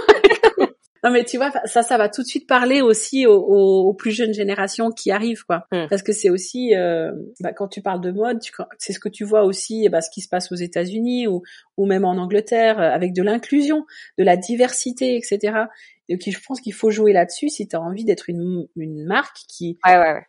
Non mais tu vois, ça, ça va tout de suite parler aussi aux, aux, plus jeunes générations qui arrivent, quoi. Mm. Parce que c'est aussi, euh, bah, quand tu parles de mode, c'est ce que tu vois aussi, bah, ce qui se passe aux États-Unis ou, ou même en Angleterre, euh, avec de l'inclusion, de la diversité, etc. Et je pense qu'il faut jouer là-dessus si tu as envie d'être une, une marque qui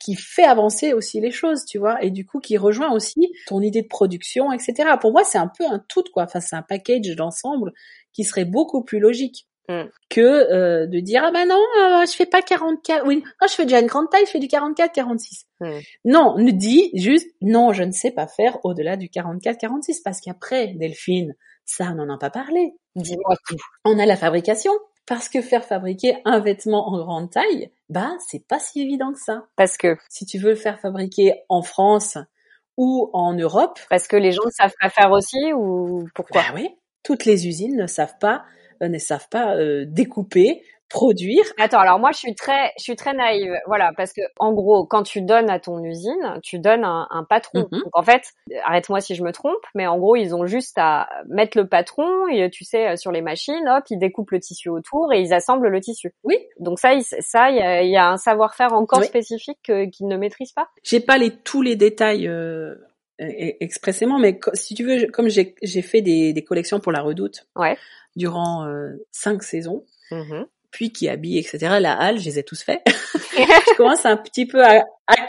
qui fait avancer aussi les choses, tu vois, et du coup qui rejoint aussi ton idée de production, etc. Pour moi, c'est un peu un tout, quoi. Enfin, c'est un package d'ensemble qui serait beaucoup plus logique. Mm. que euh, de dire ah ben non euh, je fais pas 44 oui je fais déjà une grande taille je fais du 44 46 mm. non ne dis juste non je ne sais pas faire au-delà du 44 46 parce qu'après Delphine ça on n'en a pas parlé. Dis-moi tout. On a la fabrication. Parce que faire fabriquer un vêtement en grande taille bah c'est pas si évident que ça. Parce que si tu veux le faire fabriquer en France ou en Europe parce que les gens ne savent pas faire aussi ou pourquoi? Bah oui toutes les usines ne savent pas ne savent pas euh, découper, produire. Attends, alors moi je suis très, je suis très naïve, voilà, parce que en gros, quand tu donnes à ton usine, tu donnes un, un patron. Mm-hmm. Donc en fait, arrête-moi si je me trompe, mais en gros ils ont juste à mettre le patron, et tu sais, sur les machines, hop, ils découpent le tissu autour et ils assemblent le tissu. Oui. Donc ça, ça, il y a, un savoir-faire encore spécifique qu'ils ne maîtrisent pas. J'ai pas les tous les détails. Euh expressément, mais si tu veux, comme j'ai fait des, des, collections pour la Redoute, ouais durant euh, cinq saisons. Mm-hmm. Puis qui habille, etc. La halle, je les ai tous faits. je commence un petit peu à,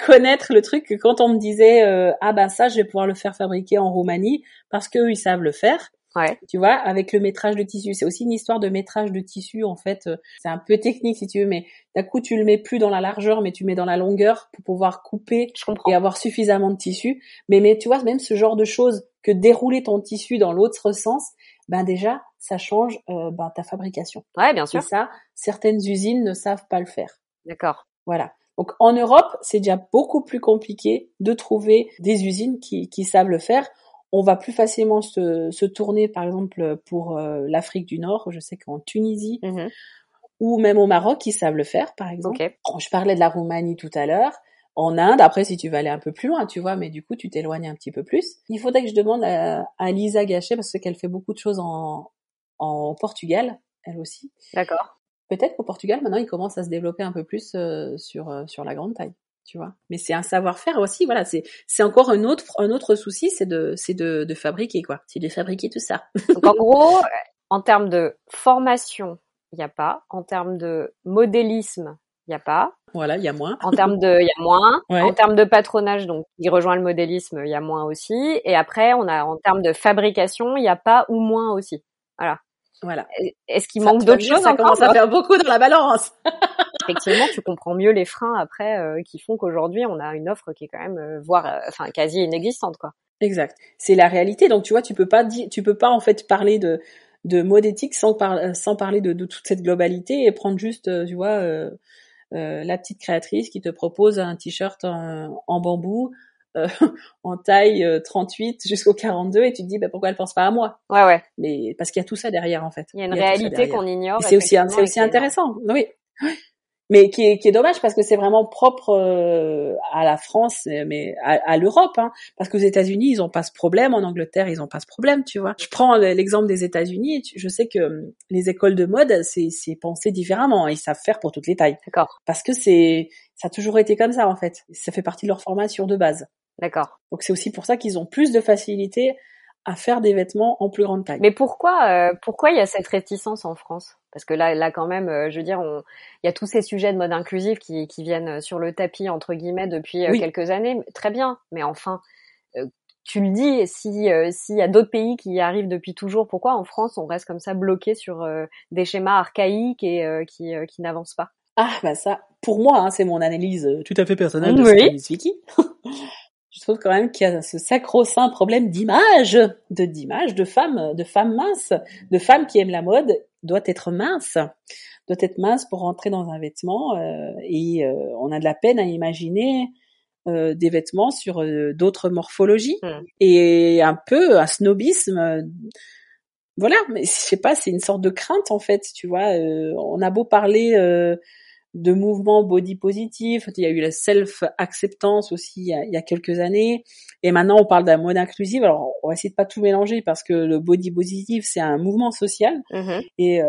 connaître le truc que quand on me disait euh, ah ben ça je vais pouvoir le faire fabriquer en Roumanie parce qu'eux ils savent le faire. Ouais. Tu vois, avec le métrage de tissu, c'est aussi une histoire de métrage de tissu en fait. Euh, c'est un peu technique si tu veux, mais d'un coup tu le mets plus dans la largeur, mais tu mets dans la longueur pour pouvoir couper et avoir suffisamment de tissu. Mais mais tu vois, même ce genre de choses que dérouler ton tissu dans l'autre sens, ben déjà ça change euh, ben, ta fabrication. Ouais, bien sûr. Et ça, certaines usines ne savent pas le faire. D'accord. Voilà. Donc en Europe, c'est déjà beaucoup plus compliqué de trouver des usines qui, qui savent le faire. On va plus facilement se, se tourner, par exemple, pour euh, l'Afrique du Nord. Je sais qu'en Tunisie mm-hmm. ou même au Maroc, ils savent le faire, par exemple. Je parlais de la Roumanie tout à l'heure en Inde. Après, si tu veux aller un peu plus loin, tu vois, mais du coup, tu t'éloignes un petit peu plus. Il faudrait que je demande à, Lisa Gachet, parce qu'elle fait beaucoup de choses en, en Portugal. elle aussi. D'accord. Peut-être qu'au Portugal, maintenant, ils commencent à se développer un peu plus euh, sur euh, sur la grande taille, tu vois. Mais c'est un savoir-faire aussi, voilà. C'est c'est encore un autre un autre souci, c'est de c'est de, de fabriquer quoi. C'est de fabriquer tout ça. Donc en gros, en termes de formation, il n'y a pas. En termes de modélisme, il n'y a pas. Voilà, il y a moins. En termes de, il y a moins. En termes de patronage, donc, il rejoint le modélisme, il y a moins aussi. Et après, on a, en termes de fabrication, il n'y a pas ou moins aussi. Voilà. Voilà. Est-ce qu'il manque d'autres choses Ça commence à faire beaucoup dans la balance. Effectivement, tu comprends mieux les freins après euh, qui font qu'aujourd'hui on a une offre qui est quand même, euh, voire, euh, enfin, quasi inexistante, quoi. Exact. C'est la réalité. Donc tu vois, tu peux pas tu peux pas en fait parler de de mode éthique sans, sans parler de, de, toute cette globalité et prendre juste, tu vois, la petite créatrice qui te propose un t-shirt en, en, bambou euh, en taille 38 euh, jusqu'au 42 et tu te dis bah, pourquoi elle pense pas à moi? Ouais ouais. Mais parce qu'il y a tout ça derrière en fait. Il y a une réalité qu'on ignore. C'est aussi c'est aussi intéressant. Oui mais qui est, qui est dommage parce que c'est vraiment propre euh, à la France, mais à, à l'Europe, hein, parce qu'aux États-Unis ils ont pas ce problème, en Angleterre ils ont pas ce problème, tu vois. Je prends l'exemple des États-Unis, je sais que les écoles de mode c'est c'est pensé différemment, ils savent faire pour toutes les tailles. D'accord. Parce que c'est ça a toujours été comme ça en fait, ça fait partie de leur formation de base. D'accord. Donc c'est aussi pour ça qu'ils ont plus de facilité à faire des vêtements en plus grande taille. Mais pourquoi, euh, pourquoi il y a cette réticence en France? Parce que là, là quand même, euh, je veux dire, il y a tous ces sujets de mode inclusif qui, qui viennent sur le tapis entre guillemets depuis euh, quelques années. Très bien, mais enfin, tu le dis, si s'il y a d'autres pays qui y arrivent depuis toujours, pourquoi en France on reste comme ça bloqué sur des schémas archaïques et qui, qui n'avancent pas? Ah bah ça, pour moi, hein, c'est mon analyse tout à fait personnelle de oui. Vicky. je trouve quand même qu'il y a ce sacro-saint problème d'image, de d'image de femmes, de femmes minces, de femmes qui aiment la mode, doit être mince, doit être mince pour rentrer dans un vêtement euh, et euh, on a de la peine à imaginer euh, des vêtements sur d'autres morphologies hmm. et un peu un snobisme. voilà, mais je sais pas, c'est une sorte de crainte en fait, tu vois. on a beau parler de mouvements body positif. Il y a eu la self-acceptance aussi il y, a, quelques années. Et maintenant, on parle d'un mode inclusif. Alors, on va essayer de pas tout mélanger parce que le body positif, c'est un mouvement social. Mm-hmm. Et euh,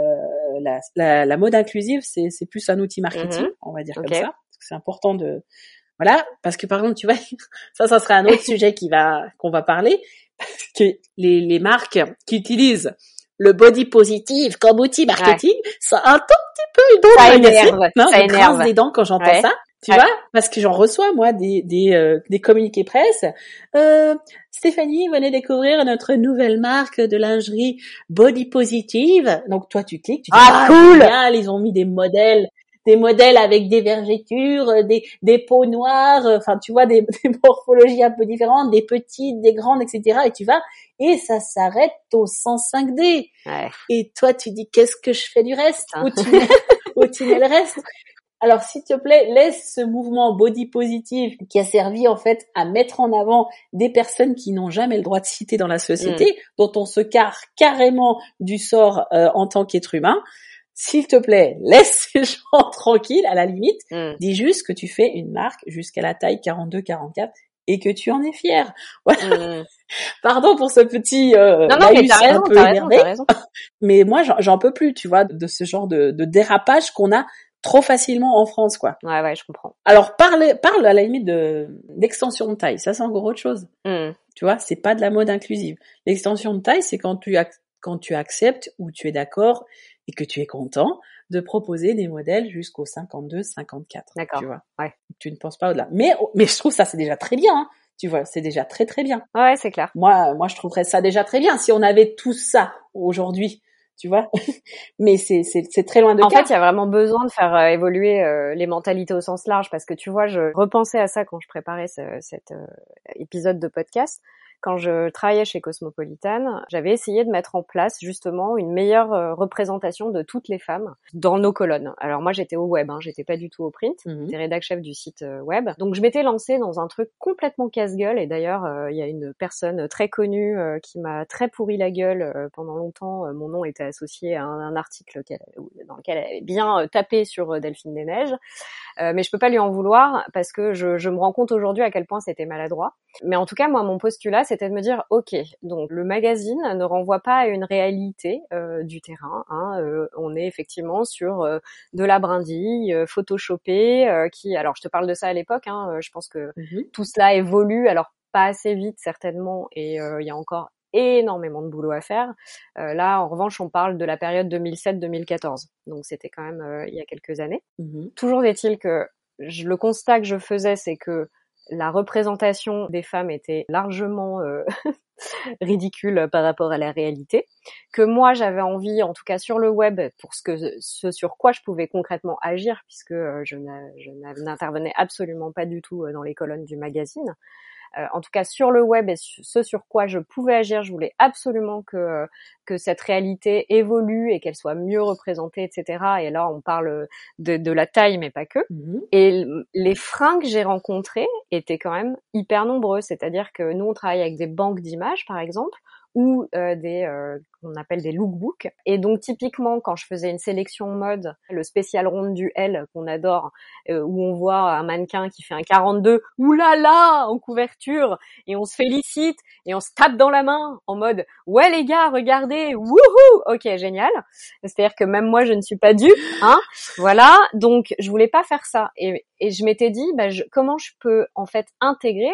la, la, la, mode inclusive, c'est plus un outil marketing, mm-hmm. on va dire comme ça. C'est important de... Voilà, parce que par exemple, tu vois, ça, ça serait un autre sujet qui va qu'on va parler, parce que les, les marques qui utilisent le body positive comme outil marketing, ça a un tout petit peu une dent ça énerve, non, ça énerve. des dents quand j'entends ça. Tu vois, parce que j'en reçois moi des des, euh, des communiqués presse. Euh, Stéphanie, venez découvrir notre nouvelle marque de lingerie body positive. Donc toi tu cliques, tu dis ah, ah cool, ils ont mis des modèles des modèles avec des vergetures, euh, des, des peaux noires, euh, enfin tu vois des, des, morphologies un peu différentes, des petites, des grandes, etc. Et tu vas et ça s'arrête au 105D. Ouais. Et toi tu dis qu'est-ce que je fais du reste? Où tu mets, où tu mets le reste alors, s'il te plaît, laisse ce mouvement body positive qui a servi en fait à mettre en avant des personnes qui n'ont jamais le droit de citer dans la société, mm. dont on se carre carrément du sort euh, en tant qu'être humain s'il te plaît, laisse ces gens tranquilles, à la limite. Hmm. Dis juste que tu fais une marque jusqu'à la taille 42-44 et que tu en es fier. Voilà. Hmm. Pardon pour ce petit euh, non, non, mais t'as raison, raison, raison, Mais moi, j'en peux plus, tu vois, de ce genre de, de dérapage qu'on a trop facilement en France, quoi. Ouais, ouais, je comprends. Alors parle, parle à la limite de d'extension de taille. Ça, c'est encore autre chose. Hmm. Tu vois, c'est pas de la mode inclusive. L'extension de taille, c'est quand tu quand tu acceptes ou tu es d'accord et que tu es content de proposer des modèles jusqu'au 52, 54. D'accord. Tu vois. Ouais. Tu ne penses pas au-delà. Mais, mais je trouve ça, c'est déjà très bien. Hein. Tu vois, c'est déjà très très bien. Ouais, c'est clair. Moi, moi, je trouverais ça déjà très bien si on avait tout ça aujourd'hui. Tu vois, mais c'est c'est très loin de. En fait, il y a vraiment besoin de faire euh, évoluer euh, les mentalités au sens large parce que tu vois, je repensais à ça quand je préparais ce, cet euh, épisode de podcast quand je travaillais chez Cosmopolitan, j'avais essayé de mettre en place justement une meilleure euh, représentation de toutes les femmes dans nos colonnes. Alors moi j'étais au web, hein, j'étais pas du tout au print, mmh. j'étais rédac chef du site euh, web. Donc je m'étais lancée dans un truc complètement casse-gueule et d'ailleurs euh, il y a une personne très connue qui m'a très pourri la gueule pendant longtemps. mon nom était associé à un, article dans lequel elle avait bien tapé sur Delphine des Neiges. mais je peux pas lui en vouloir parce que je, je me rends compte aujourd'hui à quel point c'était maladroit. Mais en tout cas moi mon postulat c'était de me dire, ok, donc le magazine ne renvoie pas à une réalité euh, du terrain. Hein, euh, on est effectivement sur euh, de la brindille, photoshopée, qui, alors je te parle de ça à l'époque. Hein, je pense que mhm. tout cela évolue, alors pas assez vite certainement, et il y a encore énormément de boulot à faire. là, en revanche, on parle de la période 2007-2014, donc c'était quand même il y a quelques années. Mhm. Toujours est-il que je, le constat que je faisais, c'est que la représentation des femmes était largement euh, ridicule par rapport à la réalité, que moi j'avais envie, en tout cas sur le web, pour ce, que, ce sur quoi je pouvais concrètement agir, puisque euh, je n'intervenais absolument pas du tout euh, dans les colonnes du magazine, euh, en tout cas sur le web et ce sur quoi je pouvais agir, je voulais absolument que que cette réalité évolue et qu'elle soit mieux représentée, etc. Et là, on parle de, de la taille, mais pas que. Mhm. Et les freins que j'ai rencontrés étaient quand même hyper nombreux. C'est-à-dire que nous, on travaille avec des banques d'images, par exemple, ou euh, des euh, qu'on appelle des lookbooks. Et donc typiquement quand je faisais une sélection mode, le spécial ronde du L qu'on adore, euh, où on voit un mannequin qui fait un 42, oulala en couverture, et on se félicite et on se tape dans la main en mode ouais les gars regardez, wouhou, ok génial. C'est-à-dire que même moi je ne suis pas due, hein. Voilà, donc je voulais pas faire ça et, et je m'étais dit bah, je, comment je peux en fait intégrer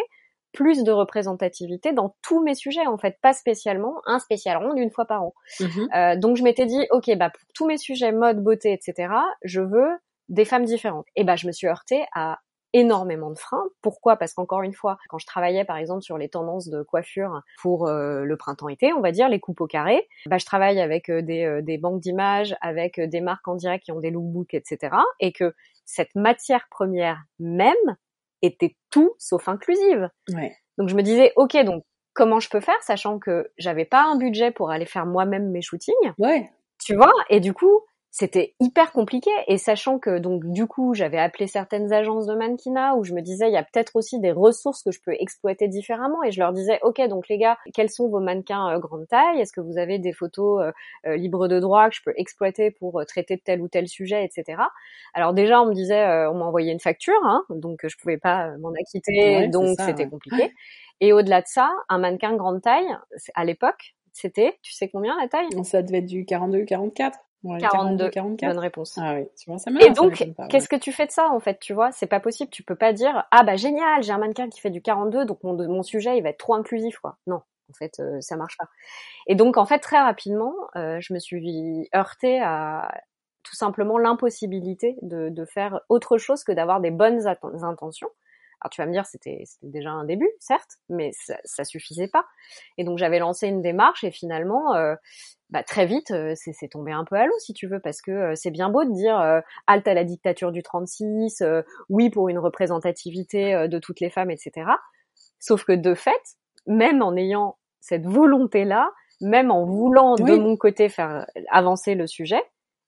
plus de représentativité dans tous mes sujets en fait, pas spécialement un spécial rond une fois par an. Mhm. Euh, donc je m'étais dit ok bah pour tous mes sujets mode, beauté, etc. Je veux des femmes différentes. Et bah je me suis heurtée à énormément de freins. Pourquoi? Parce qu'encore une fois, quand je travaillais par exemple sur les tendances de coiffure pour euh, le printemps-été, on va dire les coupes au carré, bah, je travaille avec euh, des, des, banques d'images, avec des marques en direct qui ont des lookbooks, etc. Et que cette matière première même était tout sauf inclusive. Ouais. Donc je me disais, ok, donc comment je peux faire, sachant que j'avais pas un budget pour aller faire moi-même mes shootings? Ouais. Tu vois? Et du coup, c'était hyper compliqué. Et sachant que donc du coup j'avais appelé certaines agences de mannequinat où je me disais il y a peut-être aussi des ressources que je peux exploiter différemment. Et je leur disais ok donc les gars quels sont vos mannequins euh, grande taille? Est-ce que vous avez des photos euh, euh, libres de droit que je peux exploiter pour traiter de tel ou tel sujet etc alors déjà on me disait on m'a envoyé une facture hein, donc je pouvais pas m'en acquitter donc c'était compliqué. Et au-delà de ça un mannequin grande taille à l'époque c'était tu sais combien la taille? Ça devait être du 42 44 42. 44. Bonne réponse. Ah oui, tu vois, ça Et donc, qu'est-ce que tu fais de ça, en fait, tu vois? C'est pas possible. Tu peux pas dire, ah bah génial, j'ai un mannequin qui fait du 42, donc mon, mon sujet, il va être trop inclusif, quoi. Non. En fait, euh, ça marche pas. Et donc, en fait, très rapidement, euh, je me suis heurtée à tout simplement l'impossibilité de, de faire autre chose que d'avoir des bonnes intentions. Alors tu vas me dire, c'était déjà un début, certes, mais ça, ça suffisait pas. Et donc j'avais lancé une démarche et finalement, euh, bah, très vite, euh, c'est tombé un peu à l'eau, si tu veux, parce que euh, c'est bien beau de dire euh, halte à la dictature du 36, oui pour une représentativité de toutes les femmes, etc. Sauf que de fait, même en ayant cette volonté-là, même en voulant de mon côté faire avancer le sujet,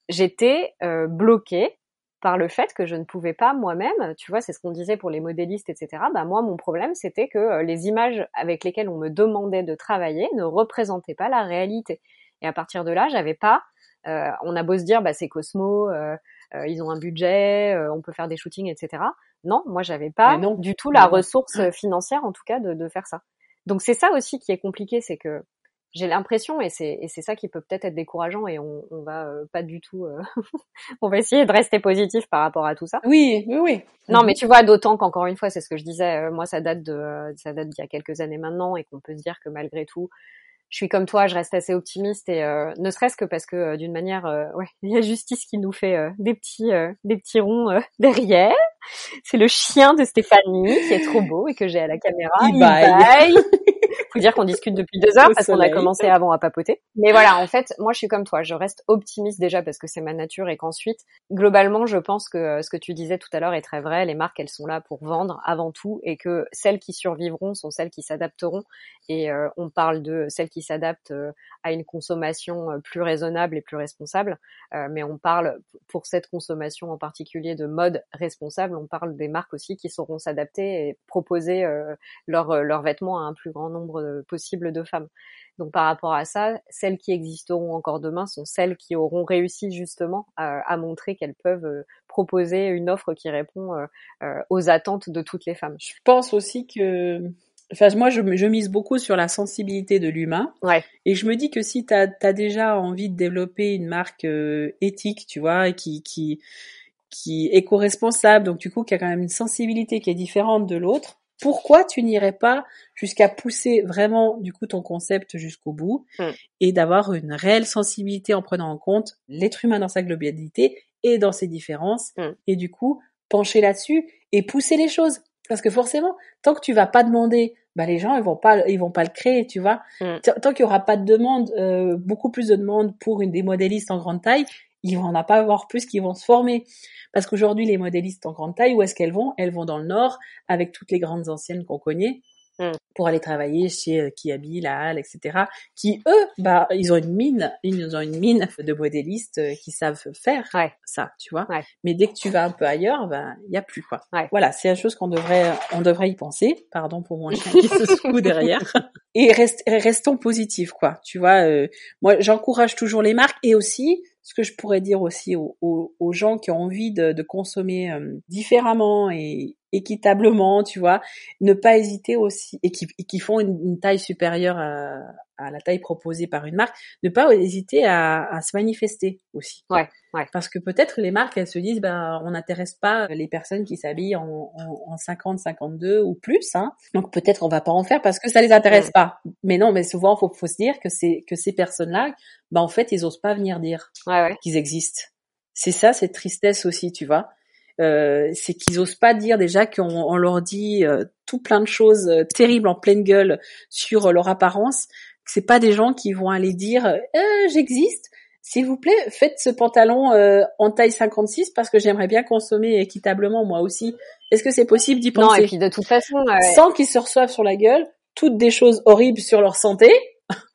j'étais bloquée par le fait que je ne pouvais pas moi-même, tu vois, c'est ce qu'on disait pour les modélistes, etc. Bah moi, mon problème, c'était que les images avec lesquelles on me demandait de travailler ne représentaient pas la réalité. Et à partir de là, j'avais pas. Euh, on a beau se dire, bah c'est Cosmo, euh, euh, ils ont un budget, on peut faire des shootings, etc. Non, moi j'avais pas du tout la ressource financière, en tout cas, de, de faire ça. Donc c'est ça aussi qui est compliqué, c'est que j'ai l'impression, et c'est, et c'est ça qui peut peut-être être décourageant, et on, on va pas du tout, on va essayer de rester positif par rapport à tout ça. Oui, oui, oui. Non, mais tu vois, d'autant qu'encore une fois, c'est ce que je disais, moi ça date de, ça date d'il y a quelques années maintenant, et qu'on peut se dire que malgré tout, je suis comme toi, je reste assez optimiste et euh, ne serait-ce que parce que euh, d'une manière, euh, ouais, il y a Justice qui nous fait des petits, des petits ronds derrière. C'est le chien de Stéphanie qui est trop beau et que j'ai à la caméra. Il, baille. Faut dire qu'on discute depuis deux heures parce qu'on a commencé avant à papoter. Mais voilà, en fait, moi je suis comme toi, je reste optimiste déjà parce que c'est ma nature et qu'ensuite, globalement, je pense que ce que tu disais tout à l'heure est très vrai. Les marques, elles sont là pour vendre avant tout et que celles qui survivront sont celles qui s'adapteront. Et on parle de celles qui s'adapte euh, à une consommation euh, plus raisonnable et plus responsable. Euh, mais on parle, pour cette consommation en particulier de mode responsable, on parle des marques aussi qui sauront s'adapter et proposer leurs leur vêtements à un plus grand nombre possible de femmes. Donc par rapport à ça, celles qui existeront encore demain sont celles qui auront réussi justement à, montrer qu'elles peuvent proposer une offre qui répond aux attentes de toutes les femmes. Je pense aussi que Enfin, moi, je, je, mise beaucoup sur la sensibilité de l'humain. Ouais. Et je me dis que si tu as, déjà envie de développer une marque euh, éthique, tu vois, qui, qui, qui est éco-responsable, donc du coup, qui a quand même une sensibilité qui est différente de l'autre, pourquoi tu n'irais pas jusqu'à pousser vraiment du coup ton concept jusqu'au bout mm. et d'avoir une réelle sensibilité en prenant en compte l'être humain dans sa globalité et dans ses différences mm. et du coup pencher là-dessus et pousser les choses parce que forcément tant que tu vas pas demander bah les gens ils vont pas ils vont pas le créer tu vois mm. tant qu'il y aura pas de demande euh, beaucoup plus de demandes pour une des modélistes en grande taille ils vont en pas avoir plus qui vont se former parce qu'aujourd'hui, les modélistes en grande taille, où est-ce qu'elles vont? Elles vont dans le nord avec toutes les grandes anciennes qu'on connaît hmm. pour aller travailler chez euh, Kiabi, La Halle, etc. Qui eux, bah, ils ont une mine, ils ont une mine de modélistes euh, qui savent faire ça, tu vois. Mais dès que tu vas un peu ailleurs, bah, il y a plus quoi. Voilà, c'est la chose qu'on devrait, on devrait y penser. Pardon pour mon chien qui se secoue derrière. Et restons positifs, quoi. Tu vois, euh, moi, j'encourage toujours les marques et aussi ce que je pourrais dire aussi aux, aux, gens qui ont envie de, de consommer euh, différemment et équitablement, tu vois, ne pas hésiter aussi et qui, et qui font une, une taille supérieure à, à la taille proposée par une marque, ne pas hésiter à, à se manifester aussi. Ouais, ouais. Parce que peut-être les marques, elles se disent, ben, on n'intéresse pas les personnes qui s'habillent en, en, en, 50, 52 ou plus, hein. Donc peut-être on va pas en faire parce que ça les intéresse pas. Mais non, mais souvent, faut, faut se dire que c'est, que ces personnes-là, ben, en fait, ils osent pas venir dire ouais, qu'ils existent. C'est ça, cette tristesse aussi, tu vois. Euh, c'est qu'ils osent pas dire déjà qu'on leur dit euh, tout plein de choses euh, terribles en pleine gueule sur leur apparence c'est pas des gens qui vont aller dire euh, j'existe. S'il vous plaît, faites ce pantalon euh, en taille 56 parce que j'aimerais bien consommer équitablement moi aussi. Est-ce que c'est possible d'y penser Non, et puis de toute façon, sans qu'ils se reçoivent sur la gueule toutes des choses horribles sur leur santé,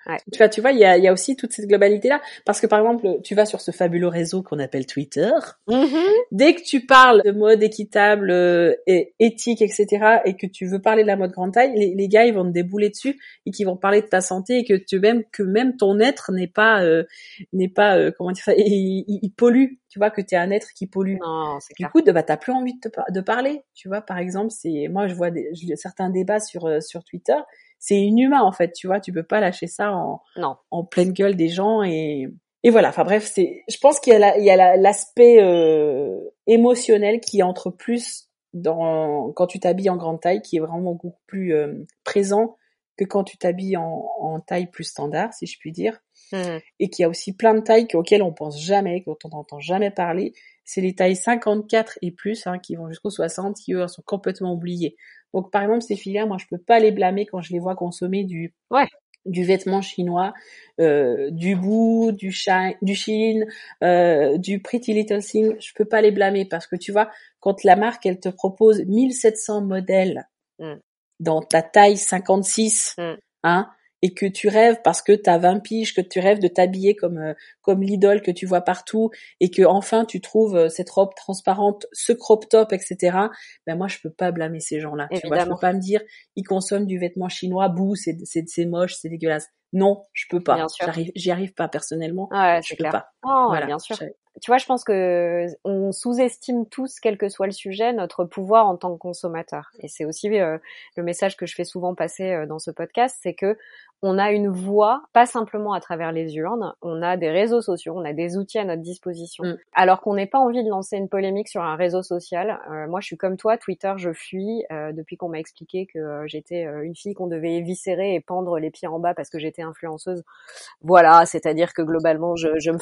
Ouais. Tu vois, tu vois, il y a, y a, aussi toute cette globalité-là. Parce que par exemple, tu vas sur ce fabuleux réseau qu'on appelle Twitter. Mm-hmm. Dès que tu parles de mode équitable, euh, et éthique, etc., et que tu veux parler de la mode grande taille, les, les, gars, ils vont te débouler dessus et qui vont parler de ta santé et que tu même que même ton être n'est pas euh, n'est pas euh, comment dire ça, il, il, pollue. Tu vois que tu es un être qui pollue. Non, du coup, de, bah t'as plus envie de, te, de parler. Tu vois, par exemple, c'est moi je vois des, certains débats sur euh, sur Twitter c'est inhumain en fait, tu vois, tu peux pas lâcher ça en en pleine gueule des gens et et voilà. Enfin bref, c'est je pense qu'il y a l'aspect euh, émotionnel qui entre plus dans quand tu t'habilles en grande taille qui est vraiment beaucoup plus euh, présent que quand tu t'habilles en, en taille plus standard, si je puis dire. Mmh. Et qu'il y a aussi plein de tailles auxquelles on pense jamais, dont on n'entend jamais parler. C'est les tailles 54 et plus, hein, qui vont jusqu'au 60, qui eux sont complètement oubliées. Donc par exemple ces filières, moi je peux pas les blâmer quand je les vois consommer du ouais. du vêtement chinois, euh, du bout, du Chine, du Chine, euh, du Pretty Little Thing, je peux pas les blâmer parce que tu vois quand la marque elle te propose 1700 modèles mm. dans ta taille 56, mm. hein, et que tu rêves parce que tu as 20 piges, que tu rêves de t'habiller comme euh, comme l'idole que tu vois partout et que enfin tu trouves euh, cette robe transparente, ce crop top, etc. Ben moi je peux pas blâmer ces gens-là. Tu vois, je peux pas me dire ils consomment du vêtement chinois, bouh, c'est c'est moche, c'est dégueulasse. Non, je peux pas. J'arrive, j'y arrive pas personnellement. Ouais, je peux pas. Oh, voilà, bien sûr tu vois, je pense que on sous-estime tous, quel que soit le sujet, notre pouvoir en tant que consommateur. Et c'est aussi euh, le message que je fais souvent passer euh, dans ce podcast, c'est que on a une voix, pas simplement à travers les urnes, on a des réseaux sociaux, on a des outils à notre disposition. Mm. Alors qu'on n'ait pas envie de lancer une polémique sur un réseau social. Euh, moi, je suis comme toi, Twitter, je fuis depuis qu'on m'a expliqué que j'étais une fille qu'on devait éviscérer et pendre les pieds en bas parce que j'étais influenceuse. Voilà, c'est-à-dire que globalement, je, je me...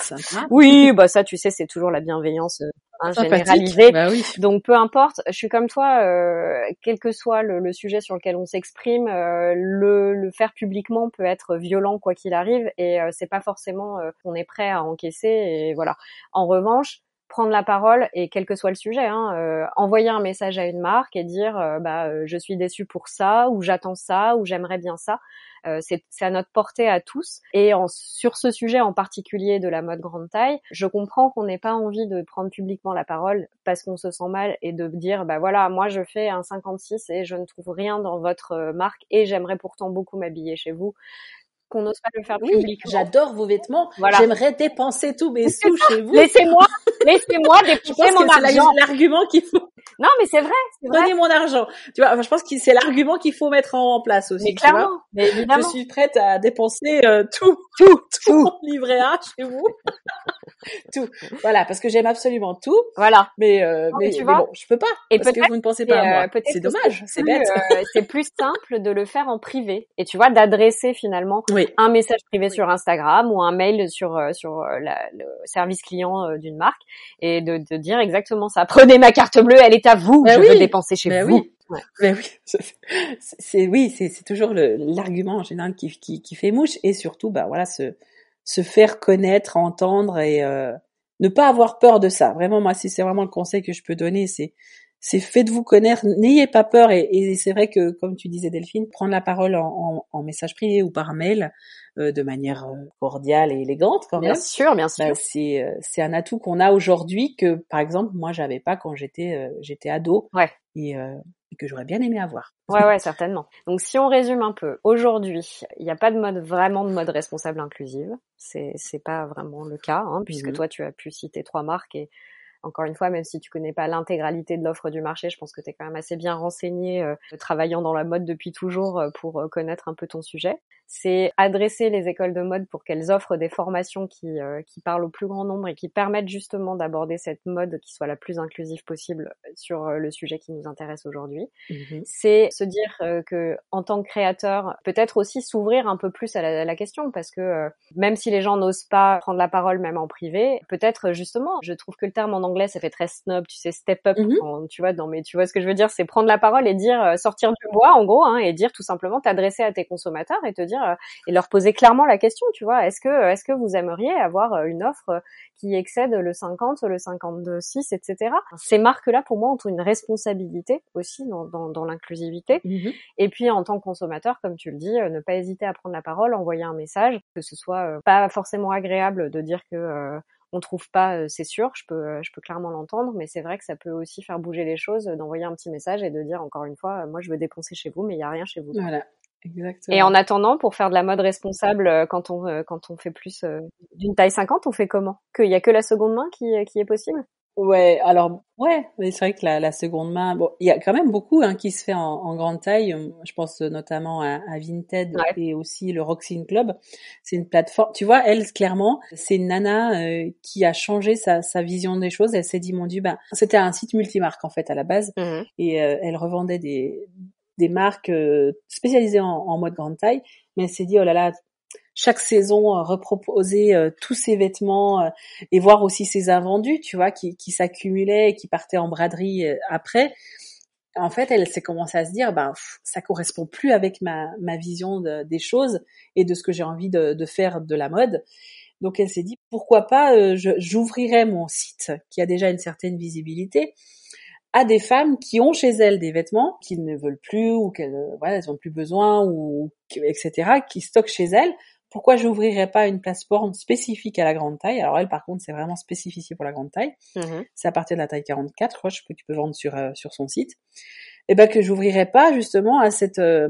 Oui, bah ça, tu sais, c'est toujours la bienveillance euh, hein, généralisée. Bah oui. Donc peu importe, je suis comme toi, euh, quel que soit le, sujet sur lequel on s'exprime, euh, le, le, faire publiquement peut être violent quoi qu'il arrive, et c'est pas forcément qu'on est prêt à encaisser. Et voilà. En revanche, prendre la parole et quel que soit le sujet, hein, envoyer un message à une marque et dire bah je suis déçu pour ça ou j'attends ça ou j'aimerais bien ça. Euh, c'est à notre portée à tous. Et en, sur ce sujet en particulier de la mode grande taille, je comprends qu'on n'ait pas envie de prendre publiquement la parole parce qu'on se sent mal et de dire bah voilà moi je fais un 56 et je ne trouve rien dans votre euh, marque et j'aimerais pourtant beaucoup m'habiller chez vous qu'on n'ose pas le faire oui, J'adore vos vêtements. Voilà. J'aimerais dépenser tous mes sous chez vous. Laissez-moi, laissez-moi dépenser mon argent. L'argument qu'il faut. Non, mais c'est vrai, c'est vrai. Donnez mon argent. Tu vois, je pense que c'est l'argument qu'il faut mettre en place aussi. Mais clairement, mais évidemment. Je suis prête à dépenser euh, tout, tout, tout livret A chez vous. tout. Voilà, parce que j'aime absolument tout. Voilà. Mais, euh, mais, tu vois, bon, je peux pas. Et parce que vous ne pensez pas à moi. Euh, c'est dommage, c'est bête. Euh, c'est plus simple de le faire en privé. Et tu vois, d'adresser finalement un message privé sur Instagram ou un mail sur euh, sur la, le service client d'une marque et de, de, dire exactement ça. Prenez ma carte bleue, elle est à vous. Ben je veux dépenser chez ben vous. Oui. Ouais. Ben oui, c'est oui, c'est toujours l'argument en général qui, qui, qui fait mouche et surtout, bah voilà, ce se faire connaître, entendre et euh, ne pas avoir peur de ça. Vraiment, moi, si c'est vraiment le conseil que je peux donner, c'est c'est faites-vous connaître, n'ayez pas peur. Et, et c'est vrai que, comme tu disais Delphine, prendre la parole en, en, message privé ou par mail euh, de manière euh, cordiale et élégante, quand bien même. sûr, bien sûr. Bah, c'est c'est un atout qu'on a aujourd'hui que, par exemple, moi, j'avais pas quand j'étais j'étais ado. Ouais. Et que j'aurais bien aimé avoir. Ouais, ouais, certainement. Donc, si on résume un peu, aujourd'hui, il n'y a pas de mode vraiment de mode responsable inclusive. C'est c'est pas vraiment le cas, hein, puisque mmh toi, tu as pu citer trois marques et encore une fois, même si tu connais pas l'intégralité de l'offre du marché, je pense que tu es quand même assez bien renseigné, euh, travaillant dans la mode depuis toujours euh, pour euh, connaître un peu ton sujet. C'est adresser les écoles de mode pour qu'elles offrent des formations qui, qui parlent au plus grand nombre et qui permettent justement d'aborder cette mode qui soit la plus inclusive possible sur le sujet qui nous intéresse aujourd'hui. Mmh C'est se dire que en tant que créateur, peut-être aussi s'ouvrir un peu plus à la, à la, question parce que même si les gens n'osent pas prendre la parole même en privé, peut-être justement, je trouve que le terme en anglais, ça fait très snob, tu sais, step up, mmh tu vois, non, mais tu vois ce que je veux dire, c'est prendre la parole et dire, euh, sortir du bois, en gros, hein, et dire tout simplement, t'adresser à tes consommateurs et te dire, euh, et leur poser clairement la question, tu vois, est-ce que, est-ce que vous aimeriez avoir euh, une offre qui excède le 50, le 56, etc. Ces marques-là, pour moi, ont une responsabilité aussi dans, dans, dans l'inclusivité. Mmh et puis, en tant que consommateur, comme tu le dis, ne pas hésiter à prendre la parole, envoyer un message, que ce soit pas forcément agréable de dire que on trouve pas, c'est sûr, je peux, je peux clairement l'entendre, mais c'est vrai que ça peut aussi faire bouger les choses, d'envoyer un petit message et de dire encore une fois, moi je veux dépenser chez vous, mais il y a rien chez vous. Voilà. Exactement. Et en attendant, pour faire de la mode responsable, quand on quand on fait plus d'une taille 50, on fait comment? Qu'il y a que la seconde main qui qui est possible? Ouais, alors ouais, mais c'est vrai que la, la, seconde main, bon, il y a quand même beaucoup hein, qui se fait en, en, grande taille. Je pense notamment à, à Vinted et aussi le Roxine Club. C'est une plateforme. Tu vois, elle clairement, c'est une nana euh, qui a changé sa, sa, vision des choses. Elle s'est dit mon dieu, ben c'était un site multimarque en fait à la base, mmh et euh, elle revendait des des marques euh, spécialisées en, en mode grande taille. Mais elle s'est dit oh là là, chaque saison euh, reproposer euh, tous ses vêtements euh, et voir aussi ses invendus, tu vois, qui, qui s'accumulaient et qui partaient en braderie après. En fait, elle s'est commencé à se dire, ben, ça correspond plus avec ma, ma vision des choses et de ce que j'ai envie de, de, faire de la mode. Donc, elle s'est dit, pourquoi pas, j'ouvrirai mon site qui a déjà une certaine visibilité à des femmes qui ont chez elles des vêtements qu'ils ne veulent plus ou qu'elles voilà, elles ont plus besoin ou etc. qui stockent chez elles pourquoi j'ouvrirais pas une plateforme spécifique à la grande taille? Alors elle, par contre, c'est vraiment spécifié pour la grande taille. Mmh c'est à partir de la taille 44, je crois, que tu peux vendre sur euh, sur son site. Et eh ben que j'ouvrirais pas justement à cette euh,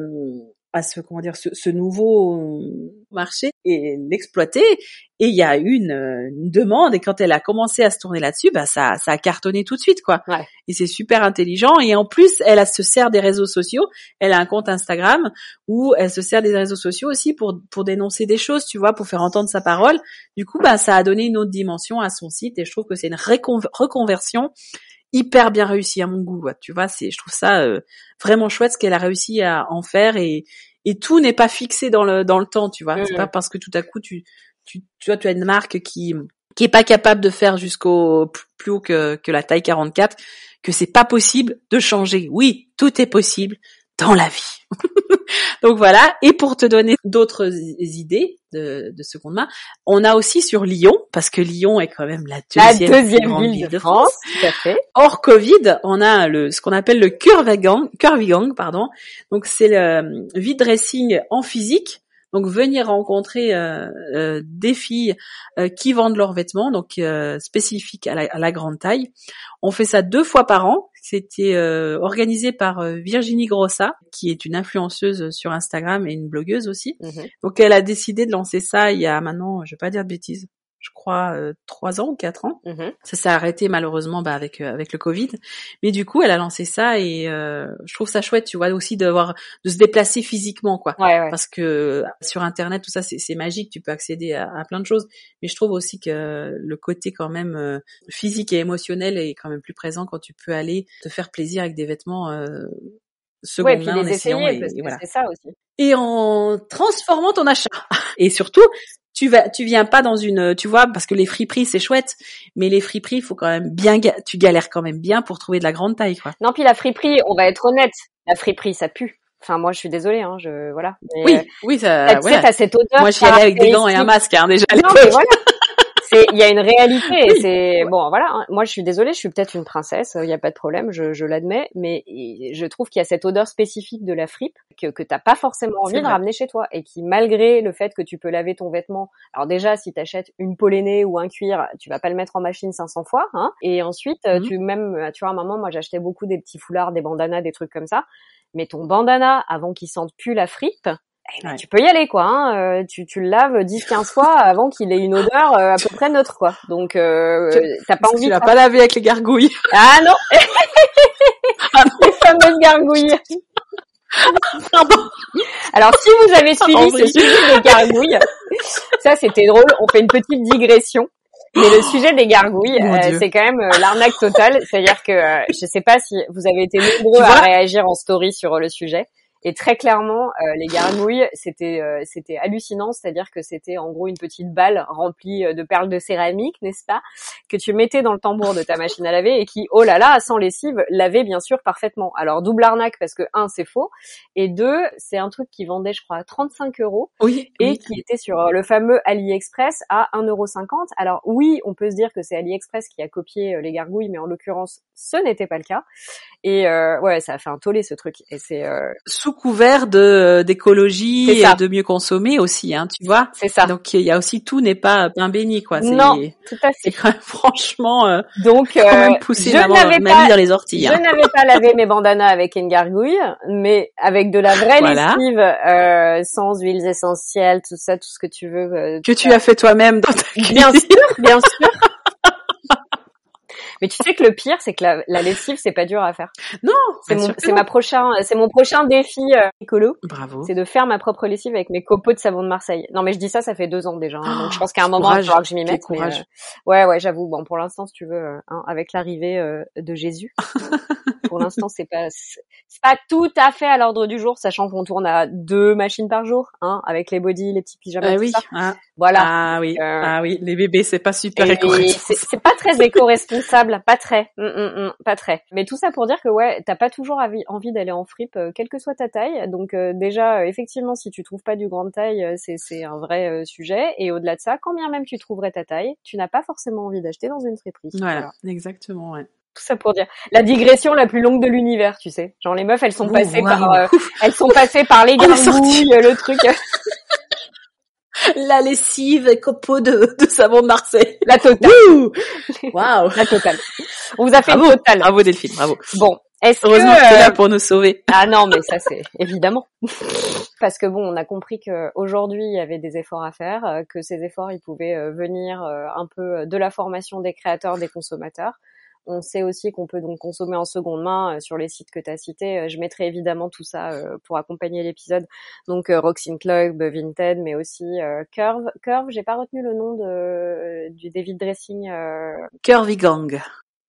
à ce comment dire ce, nouveau marché et l'exploiter. Et il y a une, une, demande et quand elle a commencé à se tourner là-dessus bah ça ça a cartonné tout de suite quoi. Et c'est super intelligent. Et en plus elle, se sert des réseaux sociaux. Elle a un compte Instagram où elle se sert des réseaux sociaux aussi pour pour dénoncer des choses tu vois pour faire entendre sa parole. Du coup bah ça a donné une autre dimension à son site et je trouve que c'est une reconversion hyper bien réussi à mon goût. Tu vois, c'est, je trouve ça euh, vraiment chouette ce qu'elle a réussi à en faire et, et tout n'est pas fixé dans le dans le temps. Tu vois, c'est pas parce que tout à coup tu tu tu vois tu as une marque qui qui est pas capable de faire jusqu'au plus haut que que la taille 44 que c'est pas possible de changer. Oui, tout est possible dans la vie. Donc voilà. Et pour te donner d'autres idées de, de, seconde main, on a aussi sur Lyon, parce que Lyon est quand même la deuxième, ville, de France. Tout à fait. Hors Covid, on a le, ce qu'on appelle le curvigang, curvigang, pardon. Donc c'est le vide dressing en physique. Donc venir rencontrer euh, euh, des filles euh, qui vendent leurs vêtements, donc spécifiques à la, à la, grande taille. On fait ça deux fois par an. C'était euh, organisé par euh, Virginie Grossa, qui est une influenceuse sur Instagram et une blogueuse aussi. Mhm. Donc elle a décidé de lancer ça il y a maintenant, je vais pas dire de bêtises, je crois, euh, trois ans ou quatre ans. Mhm. Ça s'est arrêté malheureusement bah, avec euh, avec le Covid. Mais du coup, elle a lancé ça et euh, je trouve ça chouette, tu vois, aussi d'avoir de se déplacer physiquement, quoi. Ouais, ouais. Parce que sur Internet, tout ça, c'est magique, tu peux accéder à, à plein de choses. Mais je trouve aussi que le côté quand même euh, physique et émotionnel est quand même plus présent quand tu peux aller te faire plaisir avec des vêtements euh, seconde Ouais, main en essayant essayer, et- voilà c'est ça aussi. et en transformant ton achat. Et surtout, tu vas, tu viens pas dans une, tu vois, parce que les friperies c'est chouette, mais les friperies, faut quand même bien, tu galères quand même bien pour trouver de la grande taille, quoi. Non, puis la friperie, on va être honnête, la friperie, ça pue. Enfin, moi, je suis désolée, hein, je, voilà. Mais, Oui, euh, oui, ça, tu sais, voilà. t'as cette odeur. Moi, j'y allais avec des gants et un masque, hein, déjà. à Non, l'époque. mais voilà. C'est, il y a une réalité. et Oui. C'est bon, voilà. hein. Moi, je suis désolée, je suis peut-être une princesse, il n'y a pas de problème, je, je l'admets, mais je trouve qu'il y a cette odeur spécifique de la fripe que que t'as pas forcément envie de ramener chez toi et qui, malgré le fait que tu peux laver ton vêtement, alors déjà, si t'achètes une pollénée ou un cuir, tu vas pas le mettre en machine 500 fois, hein. Et ensuite, Mhm. tu même, tu vois, à un moment, moi, j'achetais beaucoup des petits foulards, des bandanas, des trucs comme ça. Mais ton bandana, avant qu'il sente plus la fripe, eh ben, Ouais. tu peux y aller quoi. Hein. euh, Tu, tu le laves 10-15 fois avant qu'il ait une odeur euh, à peu près neutre quoi. Donc euh, t'as pas envie. tu l'as pas lavé avec les gargouilles. Ah non, Ah les fameuses gargouilles. Pardon. Alors si vous avez suivi ce sujet des gargouilles, ça c'était drôle. On fait une petite digression. Mais le sujet des gargouilles, euh, c'est quand même euh, l'arnaque totale. C'est-à-dire que euh, je sais pas si vous avez été nombreux à réagir en story sur le sujet. Et très clairement, euh, les gargouilles, c'était euh, c'était hallucinant, c'est-à-dire que c'était en gros une petite balle remplie euh, de perles de céramique, n'est-ce pas, que tu mettais dans le tambour de ta machine à laver et qui, oh là là, sans lessive, lavait bien sûr parfaitement. Alors double arnaque parce que un, c'est faux, et deux, c'est un truc qui vendait, je crois, à 35 euros Oui. et oui. qui était sur euh, le fameux AliExpress à 1,50€. Alors oui, on peut se dire que c'est AliExpress qui a copié euh, les gargouilles, mais en l'occurrence, ce n'était pas le cas. Et euh, ouais, ça a fait un tollé ce truc. Et c'est euh, couvert de d'écologie C'est ça. et de mieux consommer aussi, hein, tu vois. c'est ça. Donc il y a aussi tout n'est pas pain béni, quoi. C'est- non, tout à C'est fait. quand même franchement euh, Donc quand même euh, poussé je ma, n'avais ma pas vie dans les orties. Je hein. n'avais pas lavé mes bandanas avec une gargouille, mais avec de la vraie Voilà. lessive, euh, sans huiles essentielles, tout ça, tout ce que tu veux. euh, Que tu as fait toi-même dans ta cuisine. Bien sûr, bien sûr. Mais tu sais que le pire, c'est que la, la lessive, c'est pas dur à faire. Non, C'est mon, c'est ma prochain, c'est mon prochain défi euh, écolo, Bravo. c'est de faire ma propre lessive avec mes copeaux de savon de Marseille. Non, mais je dis ça, ça fait deux ans déjà, hein, donc je pense qu'à un moment, il courage, faudra que je m'y mette. mais, courage. euh, ouais, ouais, j'avoue. Bon, pour l'instant, si tu veux, euh, hein, avec l'arrivée euh, de Jésus, pour l'instant, c'est pas, c'est pas tout à fait à l'ordre du jour, sachant qu'on tourne à deux machines par jour, hein, avec les body, les petits pyjamas, Ah tout oui. ça. Ah, Voilà. ah oui. Ah oui. Les bébés, c'est pas super c'est c'est pas très éco-responsable, pas très, Hum, hum, hum, pas très. Mais tout ça pour dire que ouais, t'as pas toujours envie d'aller en fripe, euh, quelle que soit ta taille. Donc euh, déjà, euh, effectivement, si tu trouves pas du grande taille, c'est un vrai euh, sujet. Et au-delà de ça, quand bien même tu trouverais ta taille, tu n'as pas forcément envie d'acheter dans une friperie. Voilà, exactement. Ouais. Tout ça pour dire la digression la plus longue de l'univers, tu sais. Genre les meufs, elles sont Oh, passées par, euh, elles sont passées par les gargouilles, le truc, La lessive et copeaux de, de savon de Marseille. la totale, Waouh la totale. On vous a fait Bravo, une totale. bravo Delphine, bravo. Bon, est-ce Heureusement que tu es euh, là pour nous sauver. Ah non, mais ça c'est évidemment. Parce que bon, on a compris qu'aujourd'hui il y avait des efforts à faire, euh, que ces efforts ils pouvaient euh, venir euh, un peu de la formation des créateurs, des consommateurs. On sait aussi qu'on peut donc consommer en seconde main euh, sur les sites que tu as cités. Euh, Je mettrai évidemment tout ça euh, pour accompagner l'épisode. Donc euh, Roxin Club, Vinted, mais aussi euh, Curve. Curve, j'ai pas retenu le nom de du David Dressing euh, Curvy Gang.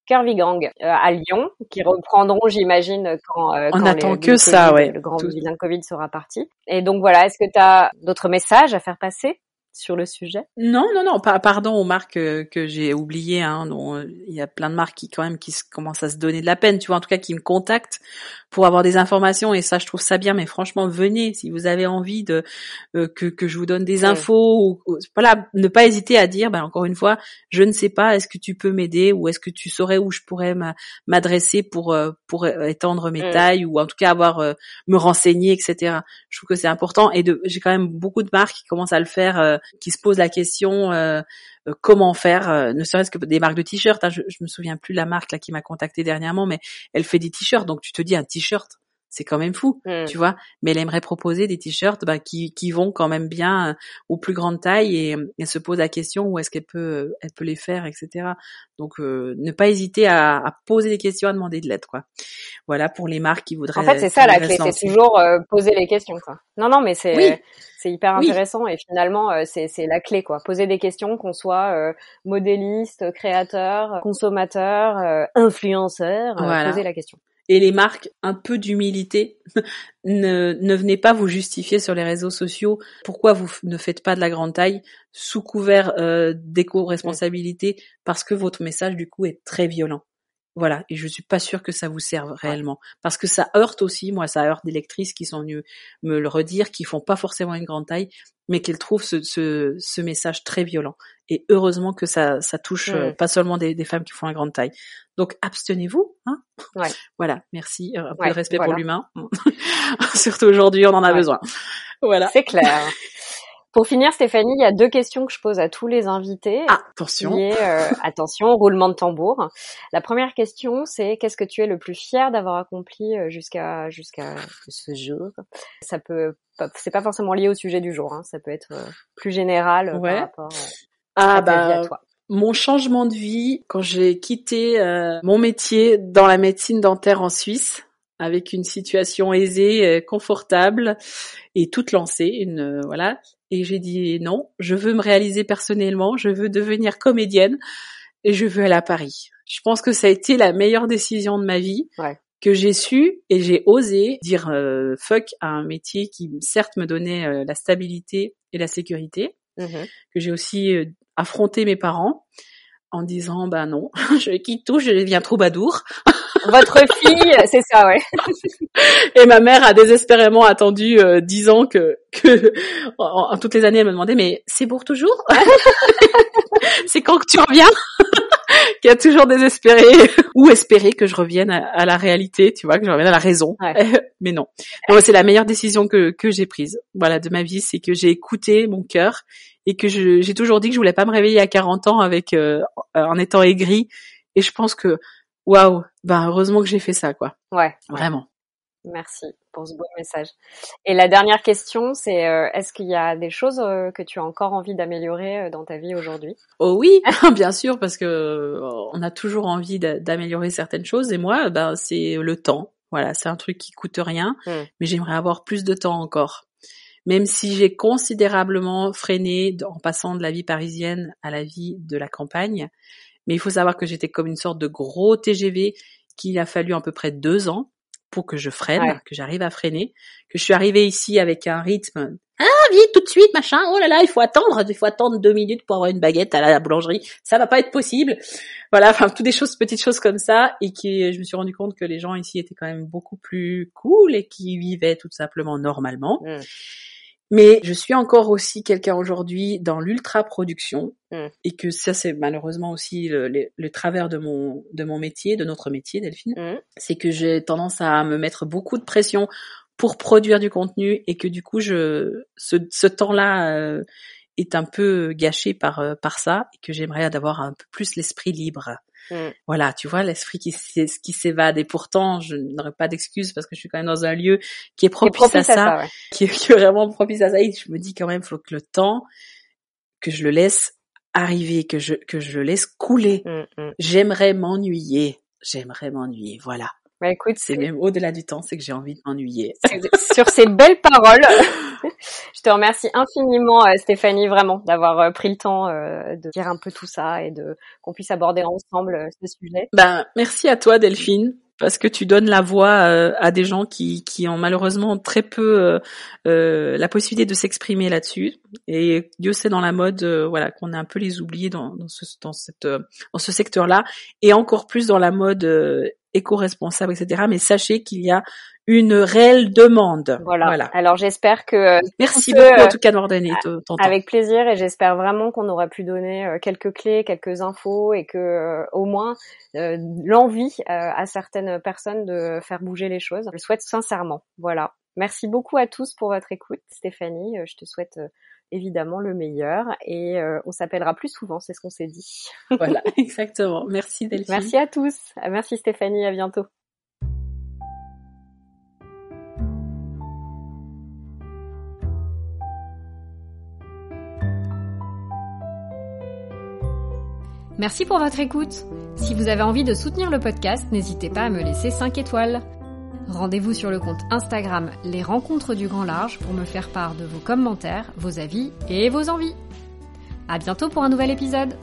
Curvy Gang euh, à Lyon, qui reprendront, j'imagine, quand, euh, On quand attend les- que le ça, Covid, ouais. le grand Tout. vilain Covid sera parti. Et donc voilà, est-ce que tu as d'autres messages à faire passer? Sur le sujet? Non, non, non, pas, pardon aux marques euh, que j'ai oubliées. Hein, euh, il y a plein de marques qui quand même qui commencent à se donner de la peine, tu vois, en tout cas qui me contactent pour avoir des informations et ça, je trouve ça bien. Mais franchement, venez si vous avez envie de euh, que que je vous donne des Ouais. infos ou, ou- voilà, ne pas hésiter à dire. Ben encore une fois, je ne sais pas. Est-ce que tu peux m'aider ou est-ce que tu saurais où je pourrais m'a- m'adresser pour euh, pour euh, étendre mes tailles ou en tout cas avoir euh, me renseigner, etc. Je trouve que c'est important et de j'ai quand même beaucoup de marques qui commencent à le faire, euh, qui se posent la question euh, comment faire, euh, ne serait-ce que des marques de t-shirts. hein. je, je me souviens plus la marque là qui m'a contacté dernièrement, mais elle fait des t-shirts. Donc tu te dis un t-shirt, c'est quand même fou, Mm. tu vois. Mais elle aimerait proposer des t-shirts bah, qui, qui vont quand même bien euh, aux plus grandes tailles et elle se pose la question où est-ce qu'elle peut, euh, elle peut les faire, etc. Donc euh, ne pas hésiter à, à poser des questions, à demander de l'aide, quoi. Voilà pour les marques qui voudraient. En fait, c'est ça la clé, c'est toujours euh, poser les questions, quoi. Non, non, mais c'est Oui. c'est hyper Oui. intéressant et finalement euh, c'est c'est la clé, quoi. Poser des questions, qu'on soit euh, modéliste, créateur, consommateur, euh, influenceur, euh, Voilà. poser la question. Et les marques, un peu d'humilité. ne, ne venez pas vous justifier sur les réseaux sociaux pourquoi vous ne faites pas de la grande taille sous couvert euh, d'éco-responsabilité? Parce que votre message du coup est très violent. Voilà, et je suis pas sûre que ça vous serve réellement parce que ça heurte aussi, moi ça heurte des lectrices qui sont venues me le redire, qui font pas forcément une grande taille, mais qu'elles trouvent ce, ce, ce message très violent. Et heureusement que ça, ça touche euh, Mm. pas seulement des, des femmes qui font la grande taille. Donc abstenez-vous, hein. Ouais. Voilà, merci, euh, un peu Ouais, de respect voilà. pour l'humain. Surtout aujourd'hui, on en a Ouais. besoin. Voilà. C'est clair. Pour finir, Stéphanie, il y a deux questions que je pose à tous les invités. Ah, attention. Est, euh, attention, roulement de tambour. La première question, c'est qu'est-ce que tu es le plus fier d'avoir accompli euh, jusqu'à jusqu'à ce jour? Ça peut, pas- c'est pas forcément lié au sujet du jour. Hein, ça peut être euh, plus général Ouais. par rapport euh, Ah à ta vie bah à toi. mon changement de vie quand j'ai quitté euh, mon métier dans la médecine dentaire en Suisse avec une situation aisée, euh, confortable et toute lancée, une euh, voilà. Et j'ai dit non, je veux me réaliser personnellement, je veux devenir comédienne et je veux aller à Paris. Je pense que ça a été la meilleure décision de ma vie. Ouais. que j'ai su et j'ai osé dire euh, fuck à un métier qui certes me donnait euh, la stabilité et la sécurité, Mhm. que j'ai aussi euh, affronté mes parents en disant bah non, je quitte tout, je deviens troubadour. Votre fille, c'est ça, ouais. Et ma mère a désespérément attendu euh, dix ans que, que en, en toutes les années elle me demandait mais c'est pour toujours? C'est quand que tu reviens? Qui a toujours désespéré ou espéré que je revienne à, à la réalité, tu vois, que je revienne à la raison. Ouais. mais non. Non, c'est la meilleure décision que que j'ai prise. Voilà, de ma vie, c'est que j'ai écouté mon cœur et que j'ai toujours dit que je voulais pas me réveiller à 40 ans avec euh, en étant aigri. Et je pense que waouh, ben heureusement que j'ai fait ça, quoi. Ouais. Vraiment. Merci pour ce beau message. Et la dernière question, c'est euh, est-ce qu'il y a des choses euh, que tu as encore envie d'améliorer euh, dans ta vie aujourd'hui? Oh oui, bien sûr, parce que on a toujours envie d'a- d'améliorer certaines choses. Et moi, ben c'est le temps. Voilà, c'est un truc qui coûte rien, Mm. mais j'aimerais avoir plus de temps encore. Même si j'ai considérablement freiné en passant de la vie parisienne à la vie de la campagne, mais il faut savoir que j'étais comme une sorte de gros TGV qu'il a fallu à peu près deux ans pour que je freine, Ouais. que j'arrive à freiner, que je suis arrivée ici avec un rythme ah vite tout de suite machin oh là là il faut attendre il faut attendre deux minutes pour avoir une baguette à la boulangerie ça va pas être possible voilà enfin toutes des choses petites choses comme ça et qui je me suis rendu compte que les gens ici étaient quand même beaucoup plus cool et qui vivaient tout simplement normalement Mm. Mais je suis encore aussi quelqu'un aujourd'hui dans l'ultra production Mm. et que ça c'est malheureusement aussi le, le- le travers de mon de mon métier de notre métier Delphine Mhm. c'est que j'ai tendance à me mettre beaucoup de pression pour produire du contenu et que du coup je ce, ce temps-là euh, est un peu gâché par euh, par ça et que j'aimerais d'avoir un peu plus l'esprit libre. Mm. Voilà, tu vois l'esprit qui s'é- qui s'évade et pourtant je n'aurais pas d'excuses parce que je suis quand même dans un lieu qui est propice, à ça, ouais. qui, est, qui est vraiment propice à ça et je me dis quand même faut que le temps que je le laisse arriver, que je que je le laisse couler. Mm, mm. J'aimerais m'ennuyer. J'aimerais m'ennuyer, voilà. Bah écoute, C'est même au-delà du temps, c'est que j'ai envie de m'ennuyer. sur ces belles paroles, je te remercie infiniment euh, Stéphanie vraiment d'avoir euh, pris le temps euh, de dire un peu tout ça et de qu'on puisse aborder ensemble ce sujet. Ben, merci à toi Delphine, parce que tu donnes la voix à des gens qui, qui ont malheureusement très peu euh, la possibilité de s'exprimer là-dessus. Et Dieu sait dans la mode, euh, voilà, qu'on est un peu les oubliés dans, dans ce, dans cette, dans ce secteur-là, et encore plus dans la mode euh, éco-responsable, etc. Mais sachez qu'il y a une réelle demande. Voilà. Alors j'espère que euh, Merci beaucoup en tout cas de m'avoir donné ton temps. Avec plaisir et j'espère vraiment qu'on aura pu donner euh, quelques clés, quelques infos et que euh, au moins euh, l'envie euh, à certaines personnes de faire bouger les choses. Je le souhaite sincèrement. Voilà. Merci beaucoup à tous pour votre écoute, Stéphanie. Euh, Je te souhaite euh, évidemment le meilleur et euh, on s'appellera plus souvent, c'est ce qu'on s'est dit. voilà, exactement. Merci Delphine. Merci à tous. Ah, merci Stéphanie, à bientôt. Merci pour votre écoute. Si vous avez envie de soutenir le podcast, n'hésitez pas à me laisser 5 étoiles. Rendez-vous sur le compte Instagram Les Rencontres du Grand Large pour me faire part de vos commentaires, vos avis et vos envies. À bientôt pour un nouvel épisode.